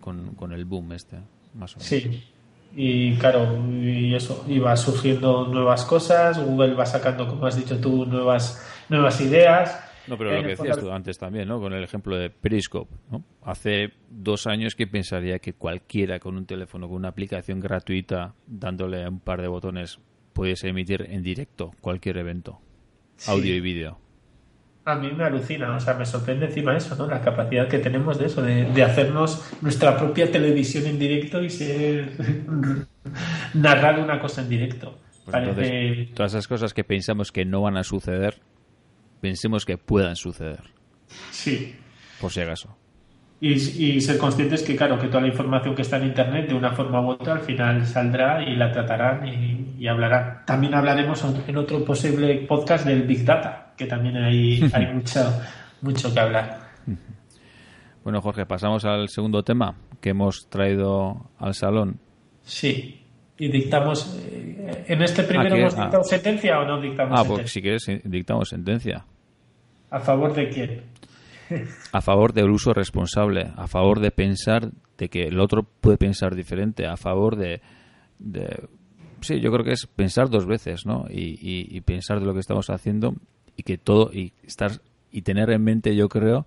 con, con el boom este, más o menos. Sí y claro, y eso, iba surgiendo nuevas cosas, Google va sacando, como has dicho tú, nuevas, nuevas ideas. No, pero lo que decías tú antes también, ¿no? Con el ejemplo de Periscope, ¿no? Hace dos años que pensaría que cualquiera con un teléfono, con una aplicación gratuita, dándole un par de botones, pudiese emitir en directo cualquier evento, sí. audio y vídeo a mí me alucina, o sea, me sorprende encima eso, ¿no? La capacidad que tenemos de eso, de, de hacernos nuestra propia televisión en directo y ser narrar una cosa en directo. Pues Parece... entonces, todas esas cosas que pensamos que no van a suceder, pensemos que puedan suceder. Sí. Por si acaso. Y, y, ser conscientes que, claro, que toda la información que está en Internet, de una forma u otra, al final saldrá y la tratarán y, y hablarán. También hablaremos en otro posible podcast del Big Data, que también hay, hay mucho, mucho que hablar. Bueno, Jorge, pasamos al segundo tema que hemos traído al salón. Sí, y dictamos. Eh, ¿En este primero hemos dictado ah. sentencia o no dictamos ah, sentencia? Ah, pues si quieres, dictamos sentencia. ¿A favor de quién? a favor del uso responsable, a favor de pensar de que el otro puede pensar diferente, a favor de, de sí, yo creo que es pensar dos veces, ¿no? Y, y, y, pensar de lo que estamos haciendo y que todo y estar y tener en mente, yo creo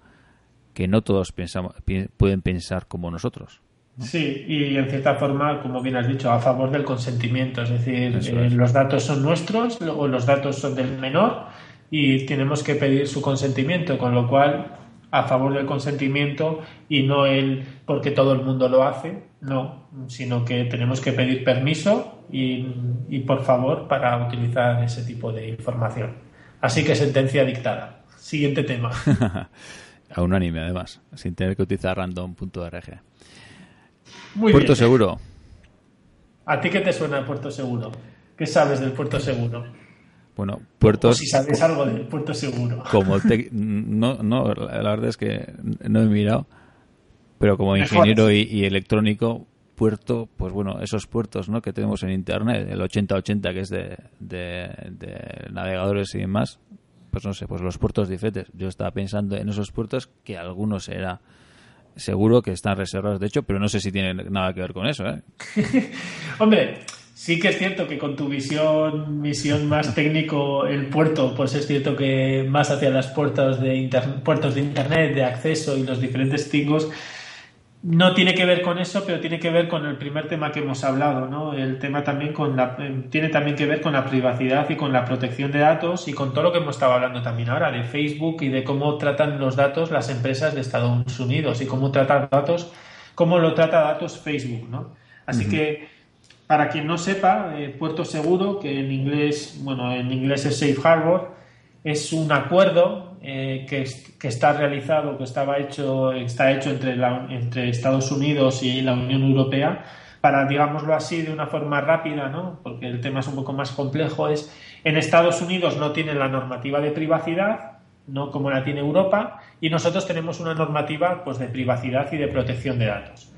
que no todos pensamos pueden pensar como nosotros. Sí, y en cierta forma, como bien has dicho, a favor del consentimiento, es decir, eh, los datos son nuestros o los datos son del menor y tenemos que pedir su consentimiento, con lo cual a favor del consentimiento y no el porque todo el mundo lo hace, no, sino que tenemos que pedir permiso y, y por favor para utilizar ese tipo de información. Así que sentencia dictada. Siguiente tema. a unánime, además, sin tener que utilizar random.org. Muy Puerto bien. Seguro. ¿A ti qué te suena el Puerto Seguro? ¿Qué sabes del Puerto Seguro? Bueno, puertos. O si sabes algo del puerto seguro. Como te, no, no, la verdad es que no he mirado, pero como ingeniero y, y, electrónico, puerto, pues bueno, esos puertos ¿no? que tenemos en internet, el 8080 que es de, de, de navegadores y demás, pues no sé, pues los puertos diferentes. Yo estaba pensando en esos puertos que algunos era seguro que están reservados, de hecho, pero no sé si tienen nada que ver con eso. ¿eh? Hombre, sí que es cierto que con tu visión, visión más técnico, el puerto, pues es cierto que más hacia las puertas de puertos de internet, de acceso y los diferentes tingos, no tiene que ver con eso, pero tiene que ver con el primer tema que hemos hablado, ¿no? El tema también con la, tiene también que ver con la privacidad y con la protección de datos y con todo lo que hemos estado hablando también ahora de Facebook y de cómo tratan los datos las empresas de Estados Unidos y cómo tratan datos, cómo lo trata datos Facebook, ¿no? Así uh -huh. que para quien no sepa, eh, Puerto Seguro, que en inglés, bueno, en inglés es Safe Harbor, es un acuerdo eh, que, está realizado, que estaba hecho, está hecho entre Estados Unidos y la Unión Europea para, digámoslo así, de una forma rápida, ¿no? porque el tema es un poco más complejo, es en Estados Unidos no tienen la normativa de privacidad, no como la tiene Europa, y nosotros tenemos una normativa pues, de privacidad y de protección de datos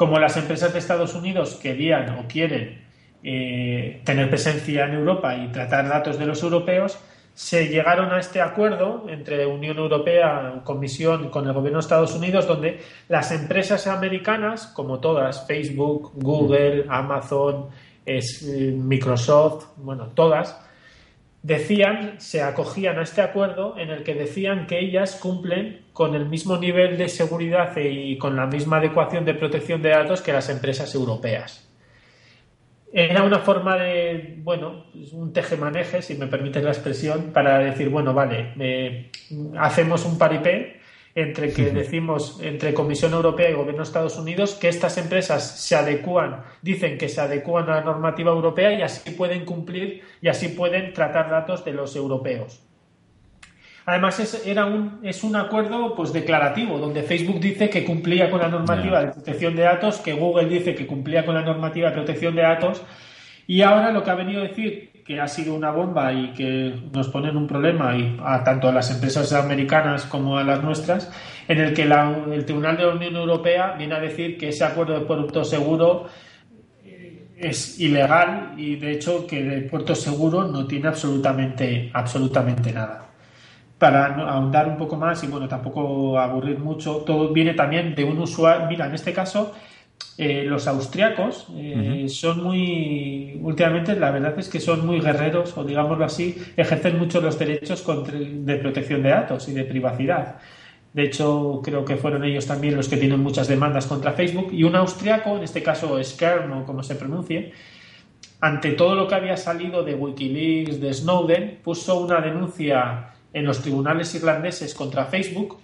como las empresas de Estados Unidos querían o quieren eh, tener presencia en Europa y tratar datos de los europeos, se llegaron a este acuerdo entre Unión Europea, Comisión con el gobierno de Estados Unidos, donde las empresas americanas, como todas, Facebook, Google, Amazon, es, eh, Microsoft, bueno, todas, decían, se acogían a este acuerdo en el que decían que ellas cumplen con el mismo nivel de seguridad y con la misma adecuación de protección de datos que las empresas europeas. Era una forma de, bueno, pues un tejemaneje, si me permite la expresión, para decir, bueno, vale, eh, hacemos un paripé entre que decimos entre Comisión Europea y Gobierno de Estados Unidos que estas empresas se adecúan, dicen que se adecúan a la normativa europea y así pueden cumplir y así pueden tratar datos de los europeos. Además es, era un, es un acuerdo pues declarativo donde Facebook dice que cumplía con la normativa de protección de datos, que Google dice que cumplía con la normativa de protección de datos y ahora lo que ha venido a decir que ha sido una bomba y que nos ponen un problema y a tanto a las empresas americanas como a las nuestras, en el que el Tribunal de la Unión Europea viene a decir que ese acuerdo de puerto seguro eh, es ilegal y de hecho que el puerto seguro no tiene absolutamente absolutamente nada. Para ahondar un poco más y bueno, tampoco aburrir mucho, todo viene también de un usuario, mira, en este caso eh, los austriacos eh, son muy, últimamente la verdad es que son muy guerreros, o digámoslo así, ejercen mucho los derechos de protección de datos y de privacidad. De hecho, creo que fueron ellos también los que tienen muchas demandas contra Facebook. Y un austriaco, en este caso Skern o como se pronuncie, ante todo lo que había salido de Wikileaks, de Snowden, puso una denuncia en los tribunales irlandeses contra Facebook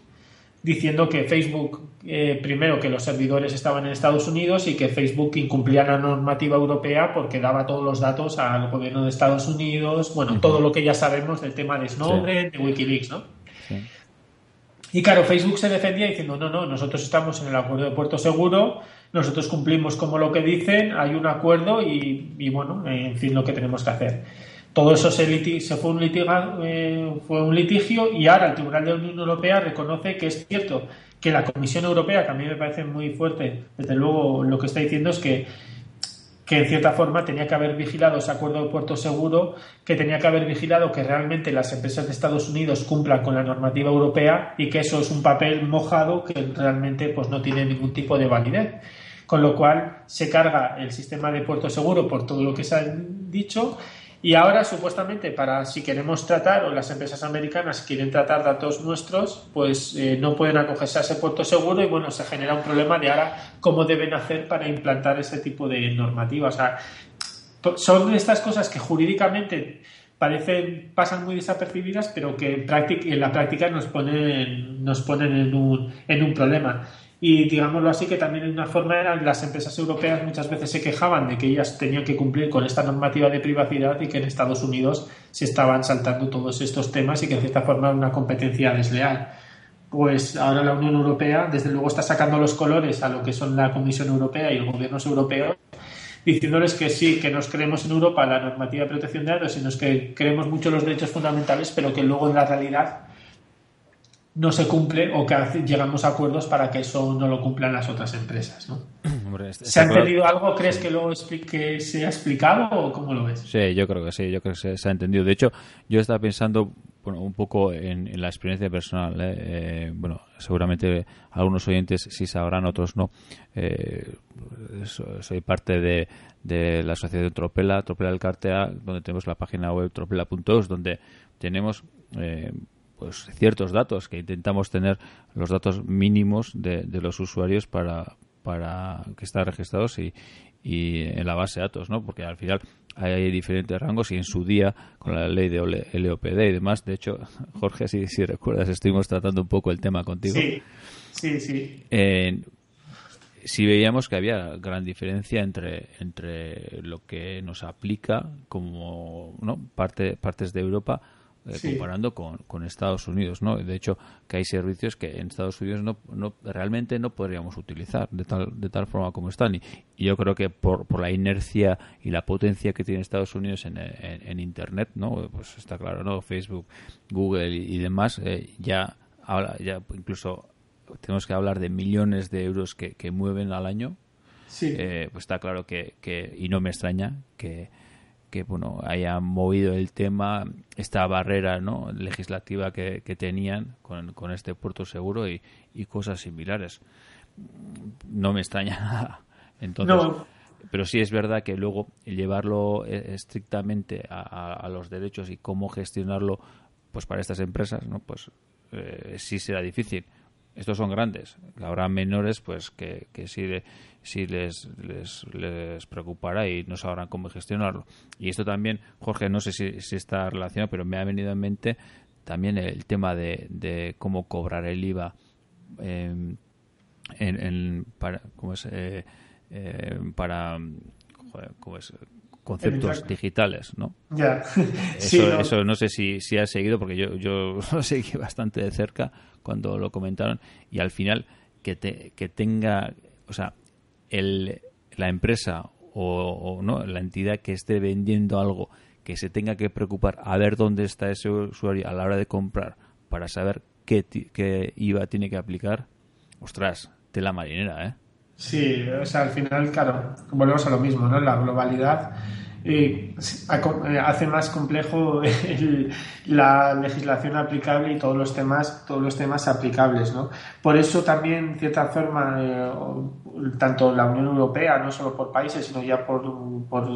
diciendo que Facebook, eh, primero, que los servidores estaban en Estados Unidos y que Facebook incumplía la normativa europea porque daba todos los datos al gobierno de Estados Unidos, bueno, todo lo que ya sabemos del tema de Snowden, de Wikileaks, ¿no? Y claro, Facebook se defendía diciendo, no, no, nosotros estamos en el acuerdo de puerto seguro, nosotros cumplimos como lo que dicen, hay un acuerdo y, y bueno, en fin, lo que tenemos que hacer todo eso se, fue, un eh, fue un litigio y ahora el Tribunal de la Unión Europea reconoce que es cierto que la Comisión Europea, que a mí me parece muy fuerte, desde luego lo que está diciendo es que, que en cierta forma tenía que haber vigilado ese acuerdo de puerto seguro, que tenía que haber vigilado que realmente las empresas de Estados Unidos cumplan con la normativa europea y que eso es un papel mojado que realmente pues, no tiene ningún tipo de validez. Con lo cual se carga el sistema de puerto seguro por todo lo que se ha dicho y ahora, supuestamente, para si queremos tratar, o las empresas americanas quieren tratar datos nuestros, pues eh, no pueden acogerse a ese puerto seguro y bueno, se genera un problema de ahora cómo deben hacer para implantar ese tipo de normativa. O sea, son estas cosas que jurídicamente parecen, pasan muy desapercibidas, pero que en, en la práctica nos ponen, nos ponen en un, en un problema. Y digámoslo así, que también en una forma eran las empresas europeas muchas veces se quejaban de que ellas tenían que cumplir con esta normativa de privacidad y que en Estados Unidos se estaban saltando todos estos temas y que en cierta forma era una competencia desleal. Pues ahora la Unión Europea, desde luego, está sacando los colores a lo que son la Comisión Europea y los gobiernos europeos, diciéndoles que sí, que nos creemos en Europa la normativa de protección de datos y que creemos mucho los derechos fundamentales, pero que luego en la realidad no se cumple o que llegamos a acuerdos para que eso no lo cumplan las otras empresas. ¿no? Este, ¿Se ha este entendido algo? ¿Crees que, lo que se ha explicado o cómo lo ves? Sí, yo creo que sí, yo creo que se, ha entendido. De hecho, yo estaba pensando bueno, un poco en, la experiencia personal. ¿eh? Eh, bueno, seguramente algunos oyentes sí sabrán, otros no. Eh, soy parte de, de, la asociación Tropela, Tropela del Cartea, donde tenemos la página web tropela.os, donde tenemos pues ciertos datos que intentamos tener los datos mínimos de, los usuarios para, para que estén registrados y, y en la base de datos, ¿no? Porque al final hay diferentes rangos y en su día con la ley de LOPD y demás, de hecho, Jorge, si, si recuerdas, estuvimos tratando un poco el tema contigo. Sí, sí, sí. sí veíamos que había gran diferencia entre, entre lo que nos aplica como ¿no? Parte, partes de Europa eh, comparando con, con, Estados Unidos, ¿no? De hecho, que hay servicios que en Estados Unidos no, no realmente no podríamos utilizar de tal de tal forma como están y, yo creo que por, por la inercia y la potencia que tiene Estados Unidos en, en, Internet, ¿no? Pues está claro, ¿no? Facebook, Google y, demás eh, ya habla, ya incluso tenemos que hablar de millones de euros que, que mueven al año. Eh, pues está claro que, que y no me extraña que que bueno haya movido el tema esta barrera no legislativa que, tenían con, con, este puerto seguro y, cosas similares no me extraña nada entonces pero sí es verdad que luego llevarlo eh, estrictamente a, a los derechos y cómo gestionarlo pues para estas empresas, ¿no? Pues eh, sí será difícil. Estos son grandes. Habrá menores pues que, que sí, sí les, les, les, preocupará y no sabrán cómo gestionarlo. Y esto también, Jorge, no sé si, si está relacionado, pero me ha venido en mente también el tema de, de cómo cobrar el IVA en, en, para, ¿cómo es? Eh, eh, para joder, ¿cómo es? conceptos digitales, ¿no? Ya. Eso, no. eso no sé si, si has seguido, porque yo, yo lo seguí bastante de cerca cuando lo comentaron, y al final que, te, que tenga, o sea, el, la empresa o, no la entidad que esté vendiendo algo que se tenga que preocupar a ver dónde está ese usuario a la hora de comprar para saber qué, qué IVA tiene que aplicar, ostras, tela marinera, ¿eh? Sí, o sea, al final, claro, volvemos a lo mismo, ¿no? La globalidad eh, hace más complejo el- la legislación aplicable y todos los temas, todos los temas aplicables, ¿no? Por eso también, en cierta forma, eh, tanto la Unión Europea, no solo por países, sino ya por, por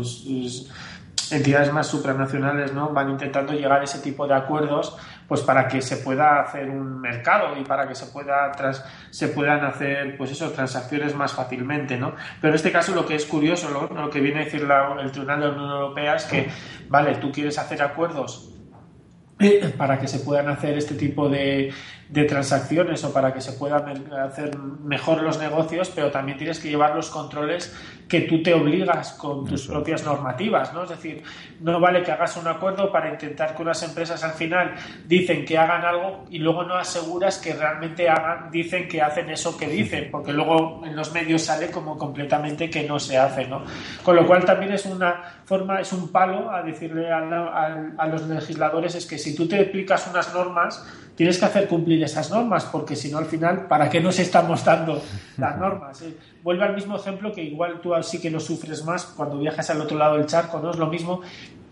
entidades más supranacionales, ¿no? Van intentando llegar a ese tipo de acuerdos pues para que se pueda hacer un mercado y para que se pueda tras, se puedan hacer pues eso transacciones más fácilmente no pero en este caso lo que es curioso lo, lo que viene a decir la- el Tribunal de la Unión Europea es que vale tú quieres hacer acuerdos eh, para que se puedan hacer este tipo de, de transacciones o para que se puedan me- hacer mejor los negocios, pero también tienes que llevar los controles que tú te obligas con tus Eso. propias normativas, ¿no? Es decir, no vale que hagas un acuerdo para intentar que unas empresas al final dicen que hagan algo y luego no aseguras que realmente hagan, dicen que hacen eso que dicen, porque luego en los medios sale como completamente que no se hace, ¿no? Con lo cual también es una forma, es un palo a decirle a, la- a- a los legisladores es que si tú te aplicas unas normas, tienes que hacer cumplir esas normas, porque si no al final, ¿para qué nos estamos dando las normas? eh? Vuelve al mismo ejemplo que igual tú sí que lo sufres más cuando viajas al otro lado del charco, ¿no? Es lo mismo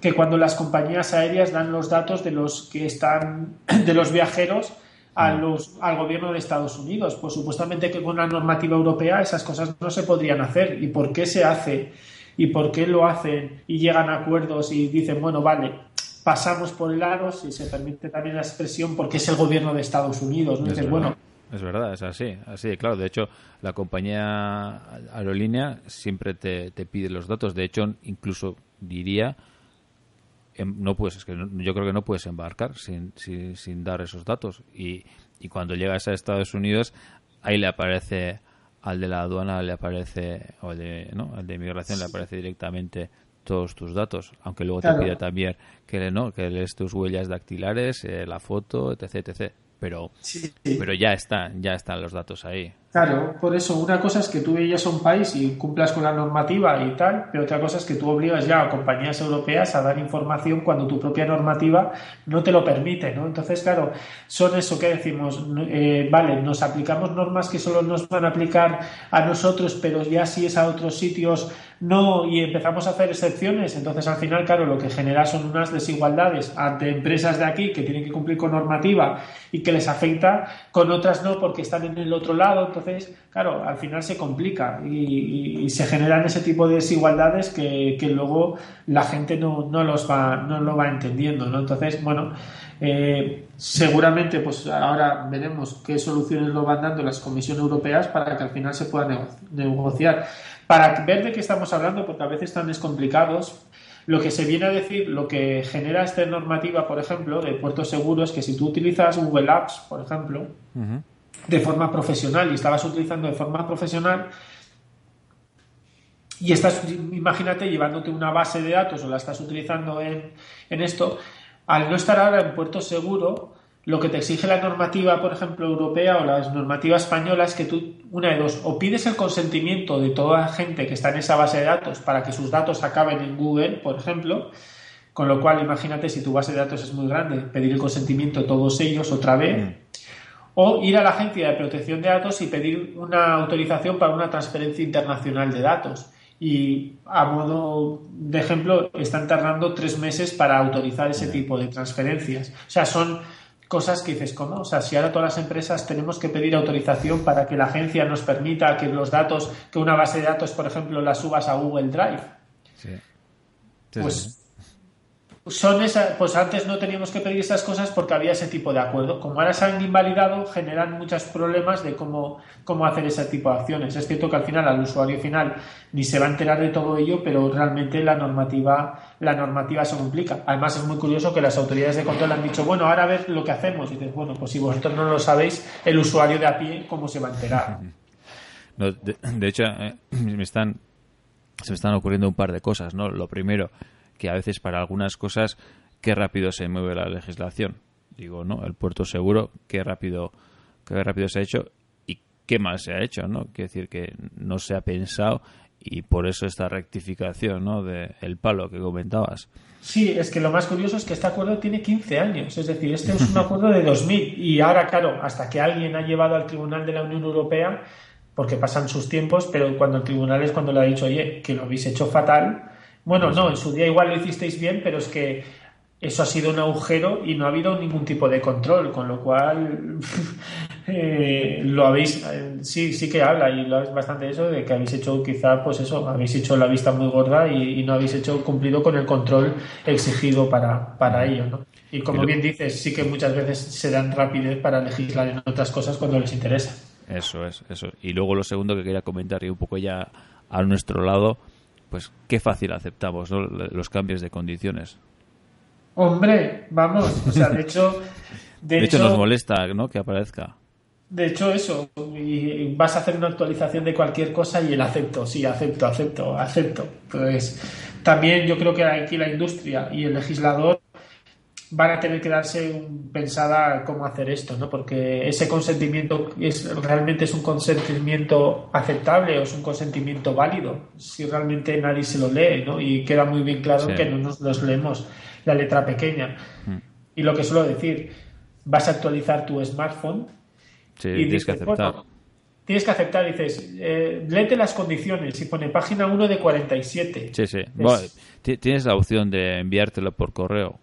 que cuando las compañías aéreas dan los datos de los que están, de los viajeros a los, al gobierno de Estados Unidos. Pues supuestamente que con la normativa europea esas cosas no se podrían hacer. ¿Y por qué se hace? ¿Y por qué lo hacen? Y llegan a acuerdos y dicen, bueno, vale, pasamos por el aro, si se permite también la expresión, porque es el gobierno de Estados Unidos. ¿no? Es bueno, Es verdad, es así, así, claro. De hecho, la compañía aerolínea siempre te, te pide los datos. De hecho, incluso diría, em, no puedes, es que no- yo creo que no puedes embarcar sin, sin, sin dar esos datos. Y, y cuando llegas a Estados Unidos, ahí le aparece al de la aduana, le aparece, o al de, ¿no? al de inmigración, le aparece directamente todos tus datos, aunque luego Claro. te pide también que no que lees tus huellas dactilares, eh, la foto, etc, etc. Pero sí, sí. pero ya están, ya están los datos ahí. Claro, por eso una cosa es que tú vayas a un país y cumplas con la normativa y tal, pero otra cosa es que tú obligas ya a compañías europeas a dar información cuando tu propia normativa no te lo permite, ¿no? Entonces, claro, son eso que decimos, eh, vale, nos aplicamos normas que solo nos van a aplicar a nosotros, pero ya si es a otros sitios no, y empezamos a hacer excepciones, entonces al final, claro, lo que genera son unas desigualdades ante empresas de aquí que tienen que cumplir con normativa y que les afecta, con otras no porque están en el otro lado, entonces, claro, al final se complica y, se generan ese tipo de desigualdades que, luego la gente no, no los va, no lo va entendiendo, ¿no? Entonces, bueno, eh, seguramente pues ahora veremos qué soluciones lo van dando las comisiones europeas para que al final se pueda nego- negociar. Para ver de qué estamos hablando, porque a veces están descomplicados, lo que se viene a decir, lo que genera esta normativa, por ejemplo, de puertos seguros, que si tú utilizas Google Apps, por ejemplo, de forma profesional y estabas utilizando de forma profesional y estás, imagínate, llevándote una base de datos o la estás utilizando en, en esto, al no estar ahora en puerto seguro, lo que te exige la normativa, por ejemplo, europea o las normativas españolas es que tú, una de dos, o pides el consentimiento de toda la gente que está en esa base de datos para que sus datos acaben en Google, por ejemplo, con lo cual imagínate si tu base de datos es muy grande, pedir el consentimiento de todos ellos otra vez, o ir a la agencia de protección de datos y pedir una autorización para una transferencia internacional de datos. Y a modo de ejemplo, están tardando tres meses para autorizar ese tipo de transferencias. O sea, son cosas que dices, ¿cómo? O sea, si ahora todas las empresas tenemos que pedir autorización para que la agencia nos permita que los datos, que una base de datos, por ejemplo, la subas a Google Drive. Sí. Sí, Pues sí. Son esa, pues antes no teníamos que pedir esas cosas porque había ese tipo de acuerdo. Como ahora se han invalidado, generan muchos problemas de cómo, cómo hacer ese tipo de acciones. Es cierto que al final al usuario final ni se va a enterar de todo ello, pero realmente la normativa, la normativa se complica. Además es muy curioso que las autoridades de control han dicho, bueno, ahora a ver lo que hacemos. Y dices, bueno, pues si vosotros no lo sabéis, el usuario de a pie, ¿cómo se va a enterar? De hecho, eh, me están, se me están ocurriendo un par de cosas, ¿no? Lo primero, que a veces para algunas cosas, qué rápido se mueve la legislación. Digo, ¿no? El puerto seguro, qué rápido, qué rápido se ha hecho y qué mal se ha hecho, ¿no? Quiere decir que no se ha pensado y por eso esta rectificación, ¿no? De el palo que comentabas. Sí, es que lo más curioso es que este acuerdo tiene 15 años, es decir, este es un acuerdo de 2000 y ahora, claro, hasta que alguien ha llevado al Tribunal de la Unión Europea, porque pasan sus tiempos, pero cuando el Tribunal es cuando le ha dicho, oye, que lo habéis hecho fatal, bueno, no, en su día igual lo hicisteis bien, pero es que eso ha sido un agujero y no ha habido ningún tipo de control, con lo cual eh, lo habéis, eh, sí, sí que habla y lo es bastante eso de que habéis hecho quizá, pues eso, habéis hecho la vista muy gorda y, y no habéis hecho cumplido con el control exigido para, para ello, ¿no? Y como bien dices, sí que muchas veces se dan rapidez para legislar en otras cosas cuando les interesa. Eso es, eso. Y luego lo segundo que quería comentar y un poco ya a nuestro lado, pues qué fácil aceptamos ¿no? los cambios de condiciones. Hombre, vamos, o sea, de hecho, de, De hecho, nos molesta ¿no? que aparezca. De hecho, eso, y vas a hacer una actualización de cualquier cosa y el acepto, sí, acepto, acepto, acepto. Pues también yo creo que aquí la industria y el legislador van a tener que darse un, pensada cómo hacer esto, ¿no? Porque ese consentimiento es realmente es un consentimiento aceptable o es un consentimiento válido, si realmente nadie se lo lee, ¿no? Y queda muy bien claro Sí. que no nos los leemos la letra pequeña. Y lo que suelo decir, vas a actualizar tu smartphone Sí, y tienes dices, que aceptar. bueno, tienes que aceptar, dices, eh, léete las condiciones y pone página 1 de 47. Sí, sí. Es- Bueno, ti- tienes la opción de enviártelo por correo.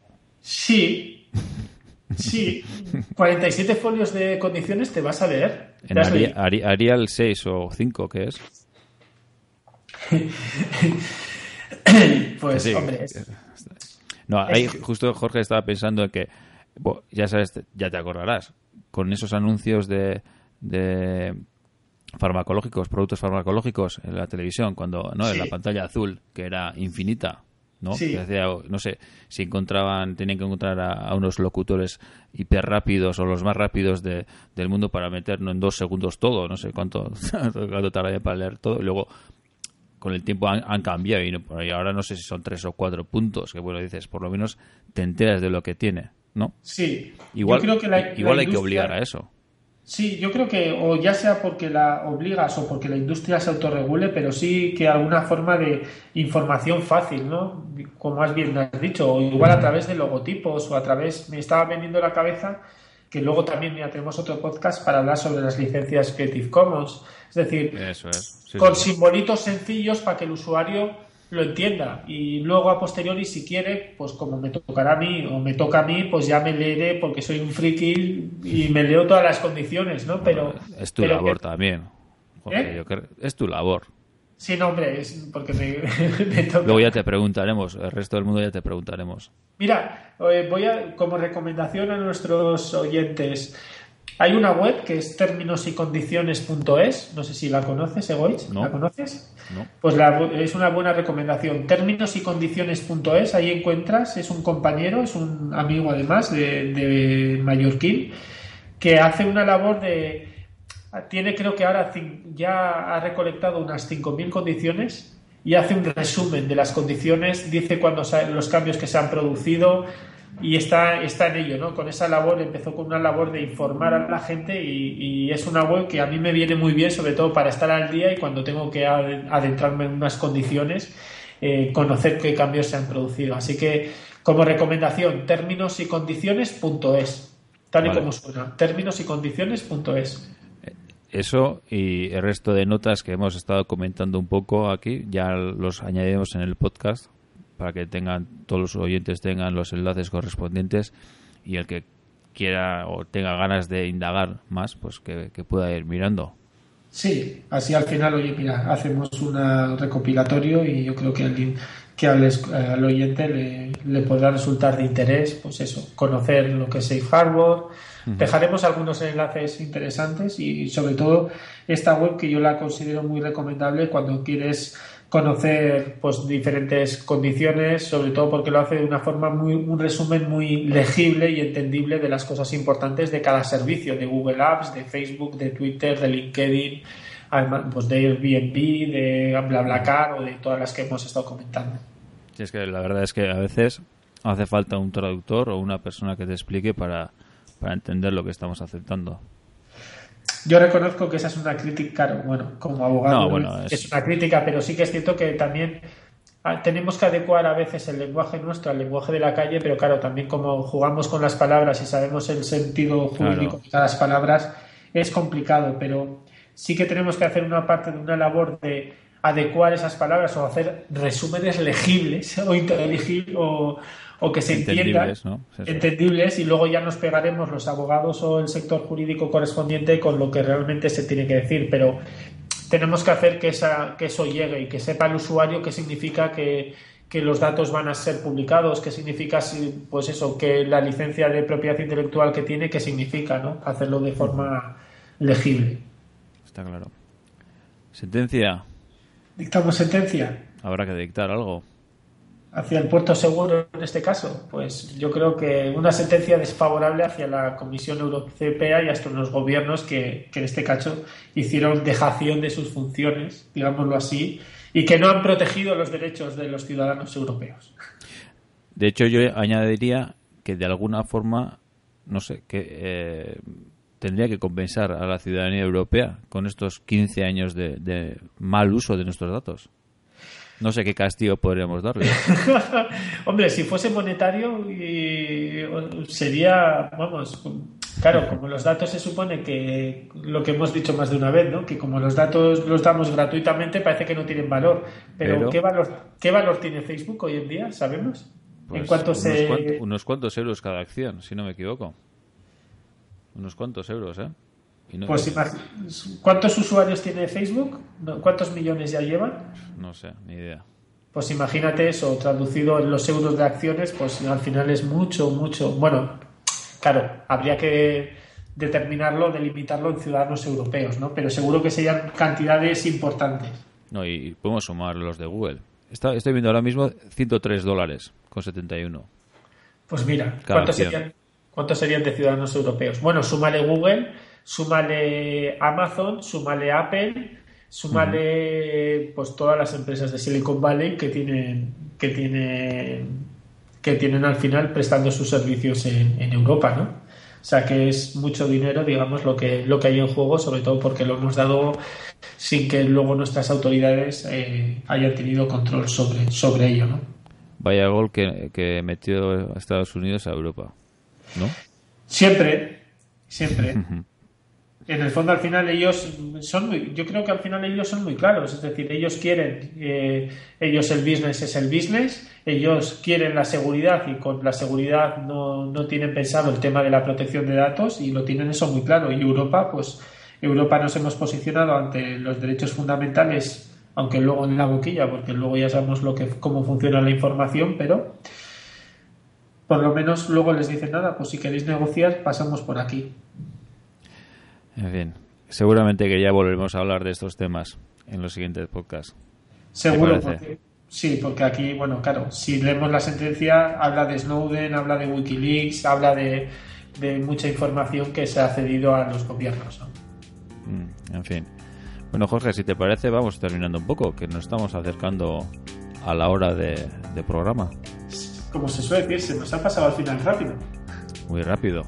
Sí, sí, 47 folios de condiciones te vas a leer. En Ari-. Ari- Arial 6 o 5, que es. Pues, Sí. hombre, es- No, ahí justo Jorge estaba pensando en que, ya sabes, ya te acordarás, con esos anuncios de, de farmacológicos, productos farmacológicos en la televisión, cuando, ¿no? En la pantalla azul, que era infinita, ¿no? Sí. No sé, si encontraban, tenían que encontrar a, a unos locutores hiper rápidos o los más rápidos de- del mundo para meternos en dos segundos todo, no sé cuánto, cuánto tardaría para leer todo, y luego con el tiempo han, han cambiado y, no- y ahora no sé si son tres o cuatro puntos, que bueno, dices, por lo menos te enteras de lo que tiene, ¿no? sí. Igual, Yo creo que la- igual la hay que obligar a eso. Sí, yo creo que o ya sea porque la obligas o porque la industria se autorregule, pero sí que alguna forma de información fácil, ¿no? Como más bien has dicho, o igual a través de logotipos o a través, me estaba vendiendo la cabeza que luego también ya tenemos otro podcast para hablar sobre las licencias Creative Commons, es decir, Eso es. Sí, con sí. simbolitos sencillos para que el usuario lo entienda y luego a posteriori si quiere pues como me tocará a mí o me toca a mí pues ya me leeré porque soy un friki y me leo todas las condiciones no pero es tu pero labor que- también. Jorge, ¿Eh? yo creo- es tu labor. sí no hombre es porque me, me toca Luego ya te preguntaremos, el resto del mundo ya te preguntaremos. Mira, eh, voy a, como recomendación a nuestros oyentes, hay una web que es términosycondiciones.es, no sé si la conoces, Egoich, No. ¿la conoces? ¿no? Pues la- es una buena recomendación. Términosycondiciones.es, ahí encuentras, es un compañero, es un amigo además de, de Mallorquín, que hace una labor de... Tiene creo que ahora ya ha recolectado unas 5.000 condiciones y hace un resumen de las condiciones, dice cuándo los cambios que se han producido y está, está en ello, ¿no? Con esa labor empezó con una labor de informar a la gente y, y es una web que a mí me viene muy bien, sobre todo para estar al día y cuando tengo que ad- adentrarme en unas condiciones, eh, conocer qué cambios se han producido. Así que, como recomendación, términos y condiciones.es, tal y como suena, términos y condiciones.es. Eso y el resto de notas que hemos estado comentando un poco aquí, ya los añadiremos en el podcast para que tengan todos los oyentes tengan los enlaces correspondientes y el que quiera o tenga ganas de indagar más, pues que, que pueda ir mirando. Sí, así al final, oye, mira, hacemos un recopilatorio y yo creo que al, que al, al oyente le, le, podrá resultar de interés, pues eso, conocer lo que es Safe Harbor. Dejaremos algunos enlaces interesantes y sobre todo esta web que yo la considero muy recomendable cuando quieres conocer pues diferentes condiciones, sobre todo porque lo hace de una forma muy, un resumen muy legible y entendible de las cosas importantes de cada servicio, de Google Apps, de Facebook, de Twitter, de LinkedIn, pues de Airbnb, de BlaBlaCar o de todas las que hemos estado comentando. Sí, es que la verdad es que a veces hace falta un traductor o una persona que te explique para, para entender lo que estamos aceptando. Yo reconozco que esa es una crítica, bueno, como abogado es... una crítica, pero sí que es cierto que también ah, tenemos que adecuar a veces el lenguaje nuestro al lenguaje de la calle, pero claro, también como jugamos con las palabras y sabemos el sentido jurídico de las palabras, es complicado, pero sí que tenemos que hacer una parte de una labor de adecuar esas palabras o hacer resúmenes legibles o inteligibles o o que se entiendan entendibles y luego ya nos pegaremos los abogados o el sector jurídico correspondiente con lo que realmente se tiene que decir, pero tenemos que hacer que, esa, que eso llegue y que sepa el usuario qué significa que, que los datos van a ser publicados, qué significa pues eso, que la licencia de propiedad intelectual que tiene, qué significa, ¿no? Hacerlo de forma legible. Está claro. Sentencia. Dictamos sentencia. Habrá que dictar algo hacia el puerto seguro en este caso? Pues yo creo que una sentencia desfavorable hacia la Comisión Europea y hasta los gobiernos que, en este caso hicieron dejación de sus funciones, digámoslo así, y que no han protegido los derechos de los ciudadanos europeos. De hecho, yo añadiría que de alguna forma, no sé, que eh, tendría que compensar a la ciudadanía europea con estos 15 años de mal uso de nuestros datos. No sé qué castigo podríamos darle. Hombre, si fuese monetario sería, vamos, claro, como los datos se supone que lo que hemos dicho más de una vez, ¿no? Que como los datos los damos gratuitamente parece que no tienen valor. Pero, ¿qué valor qué valor tiene Facebook hoy en día? ¿Sabemos? ¿En cuánto unos, se... unos cuantos euros cada acción, si no me equivoco. Unos cuantos euros, ¿eh? pues ¿cuántos usuarios tiene Facebook? ¿Cuántos millones ya llevan? No sé, ni idea. Pues imagínate eso, traducido en los euros de acciones, pues al final es mucho, mucho. Bueno, claro, habría que determinarlo, delimitarlo en ciudadanos europeos, ¿no? Pero seguro que serían cantidades importantes. No, y podemos sumar los de Google. estoy viendo ahora mismo 103 dólares con 71. Pues mira, ¿cuántos serían, ¿cuántos serían de ciudadanos europeos? Bueno, súmale Google súmale Amazon, súmale Apple, súmale pues todas las empresas de Silicon Valley que tienen que tienen que tienen al final prestando sus servicios en, Europa, ¿no? O sea que es mucho dinero, digamos, lo que, lo que hay en juego, sobre todo porque lo hemos dado sin que luego nuestras autoridades eh, hayan tenido control sobre, sobre ello, ¿no? Vaya gol que, que metió Estados Unidos a Europa, ¿no? Siempre, siempre. en el fondo al final ellos son muy, yo creo que al final ellos son muy claros, es decir, ellos quieren, eh, ellos el business es el business, ellos quieren la seguridad y con la seguridad no, no tienen pensado el tema de la protección de datos y lo tienen eso muy claro. Y Europa, pues Europa nos hemos posicionado ante los derechos fundamentales, aunque luego en la boquilla, porque luego ya sabemos lo que, cómo funciona la información, pero por lo menos luego les dicen nada, pues si queréis negociar, pasamos por aquí. En fin, seguramente que ya volveremos a hablar de estos temas en los siguientes podcasts. Seguro, sí, porque aquí, bueno, claro, si leemos la sentencia, habla de Snowden, habla de Wikileaks, habla de, mucha información que se ha cedido a los gobiernos. Mm, en fin. Bueno, Jorge, si te parece, vamos terminando un poco, que nos estamos acercando a la hora de, de programa. Como se suele decir, se nos ha pasado al final rápido. Muy rápido.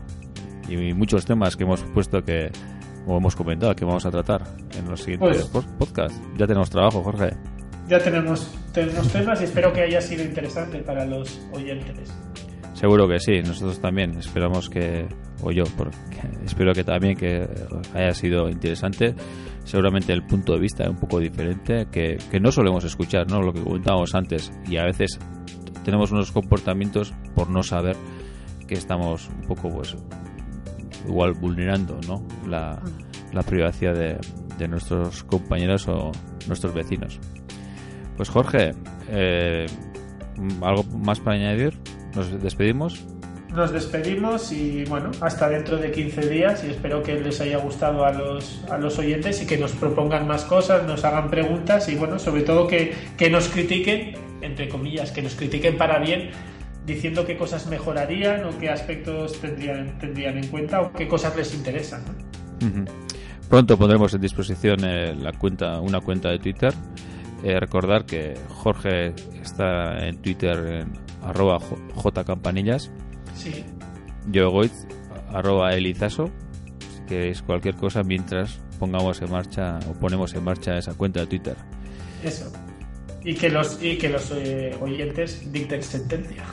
Y muchos temas que hemos puesto que, como hemos comentado, que vamos a tratar en los siguientes pues, podcasts. Ya tenemos trabajo, Jorge. Ya tenemos, tenemos temas y espero que haya sido interesante para los oyentes. Seguro que sí, nosotros también. Esperamos que, o yo, porque espero que también que haya sido interesante. Seguramente el punto de vista es un poco diferente, que, que no solemos escuchar, ¿no? Lo que comentábamos antes. Y a veces tenemos unos comportamientos por no saber que estamos un poco, pues, igual vulnerando ¿no? la, la privacidad de, de nuestros compañeros o nuestros vecinos. Pues Jorge, eh, ¿algo más para añadir? ¿Nos despedimos? Nos despedimos y bueno, hasta dentro de 15 días y espero que les haya gustado a los, a los oyentes y que nos propongan más cosas, nos hagan preguntas y bueno, sobre todo que, que nos critiquen, entre comillas, que nos critiquen para bien diciendo qué cosas mejorarían o qué aspectos tendrían, tendrían en cuenta o qué cosas les interesan. Pronto pondremos en disposición eh, la cuenta, una cuenta de Twitter. Eh, recordar que Jorge está en Twitter en arroba jcampanillas, Sí, yo Goiz, arroba elizaso. Si queréis cualquier cosa mientras pongamos en marcha o ponemos en marcha esa cuenta de Twitter. eso. Y que los, y que los eh, oyentes dicten sentencia.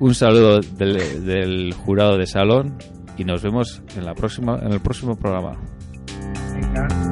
Un saludo del, del jurado de salón y nos vemos en la próxima en el próximo programa. Venga.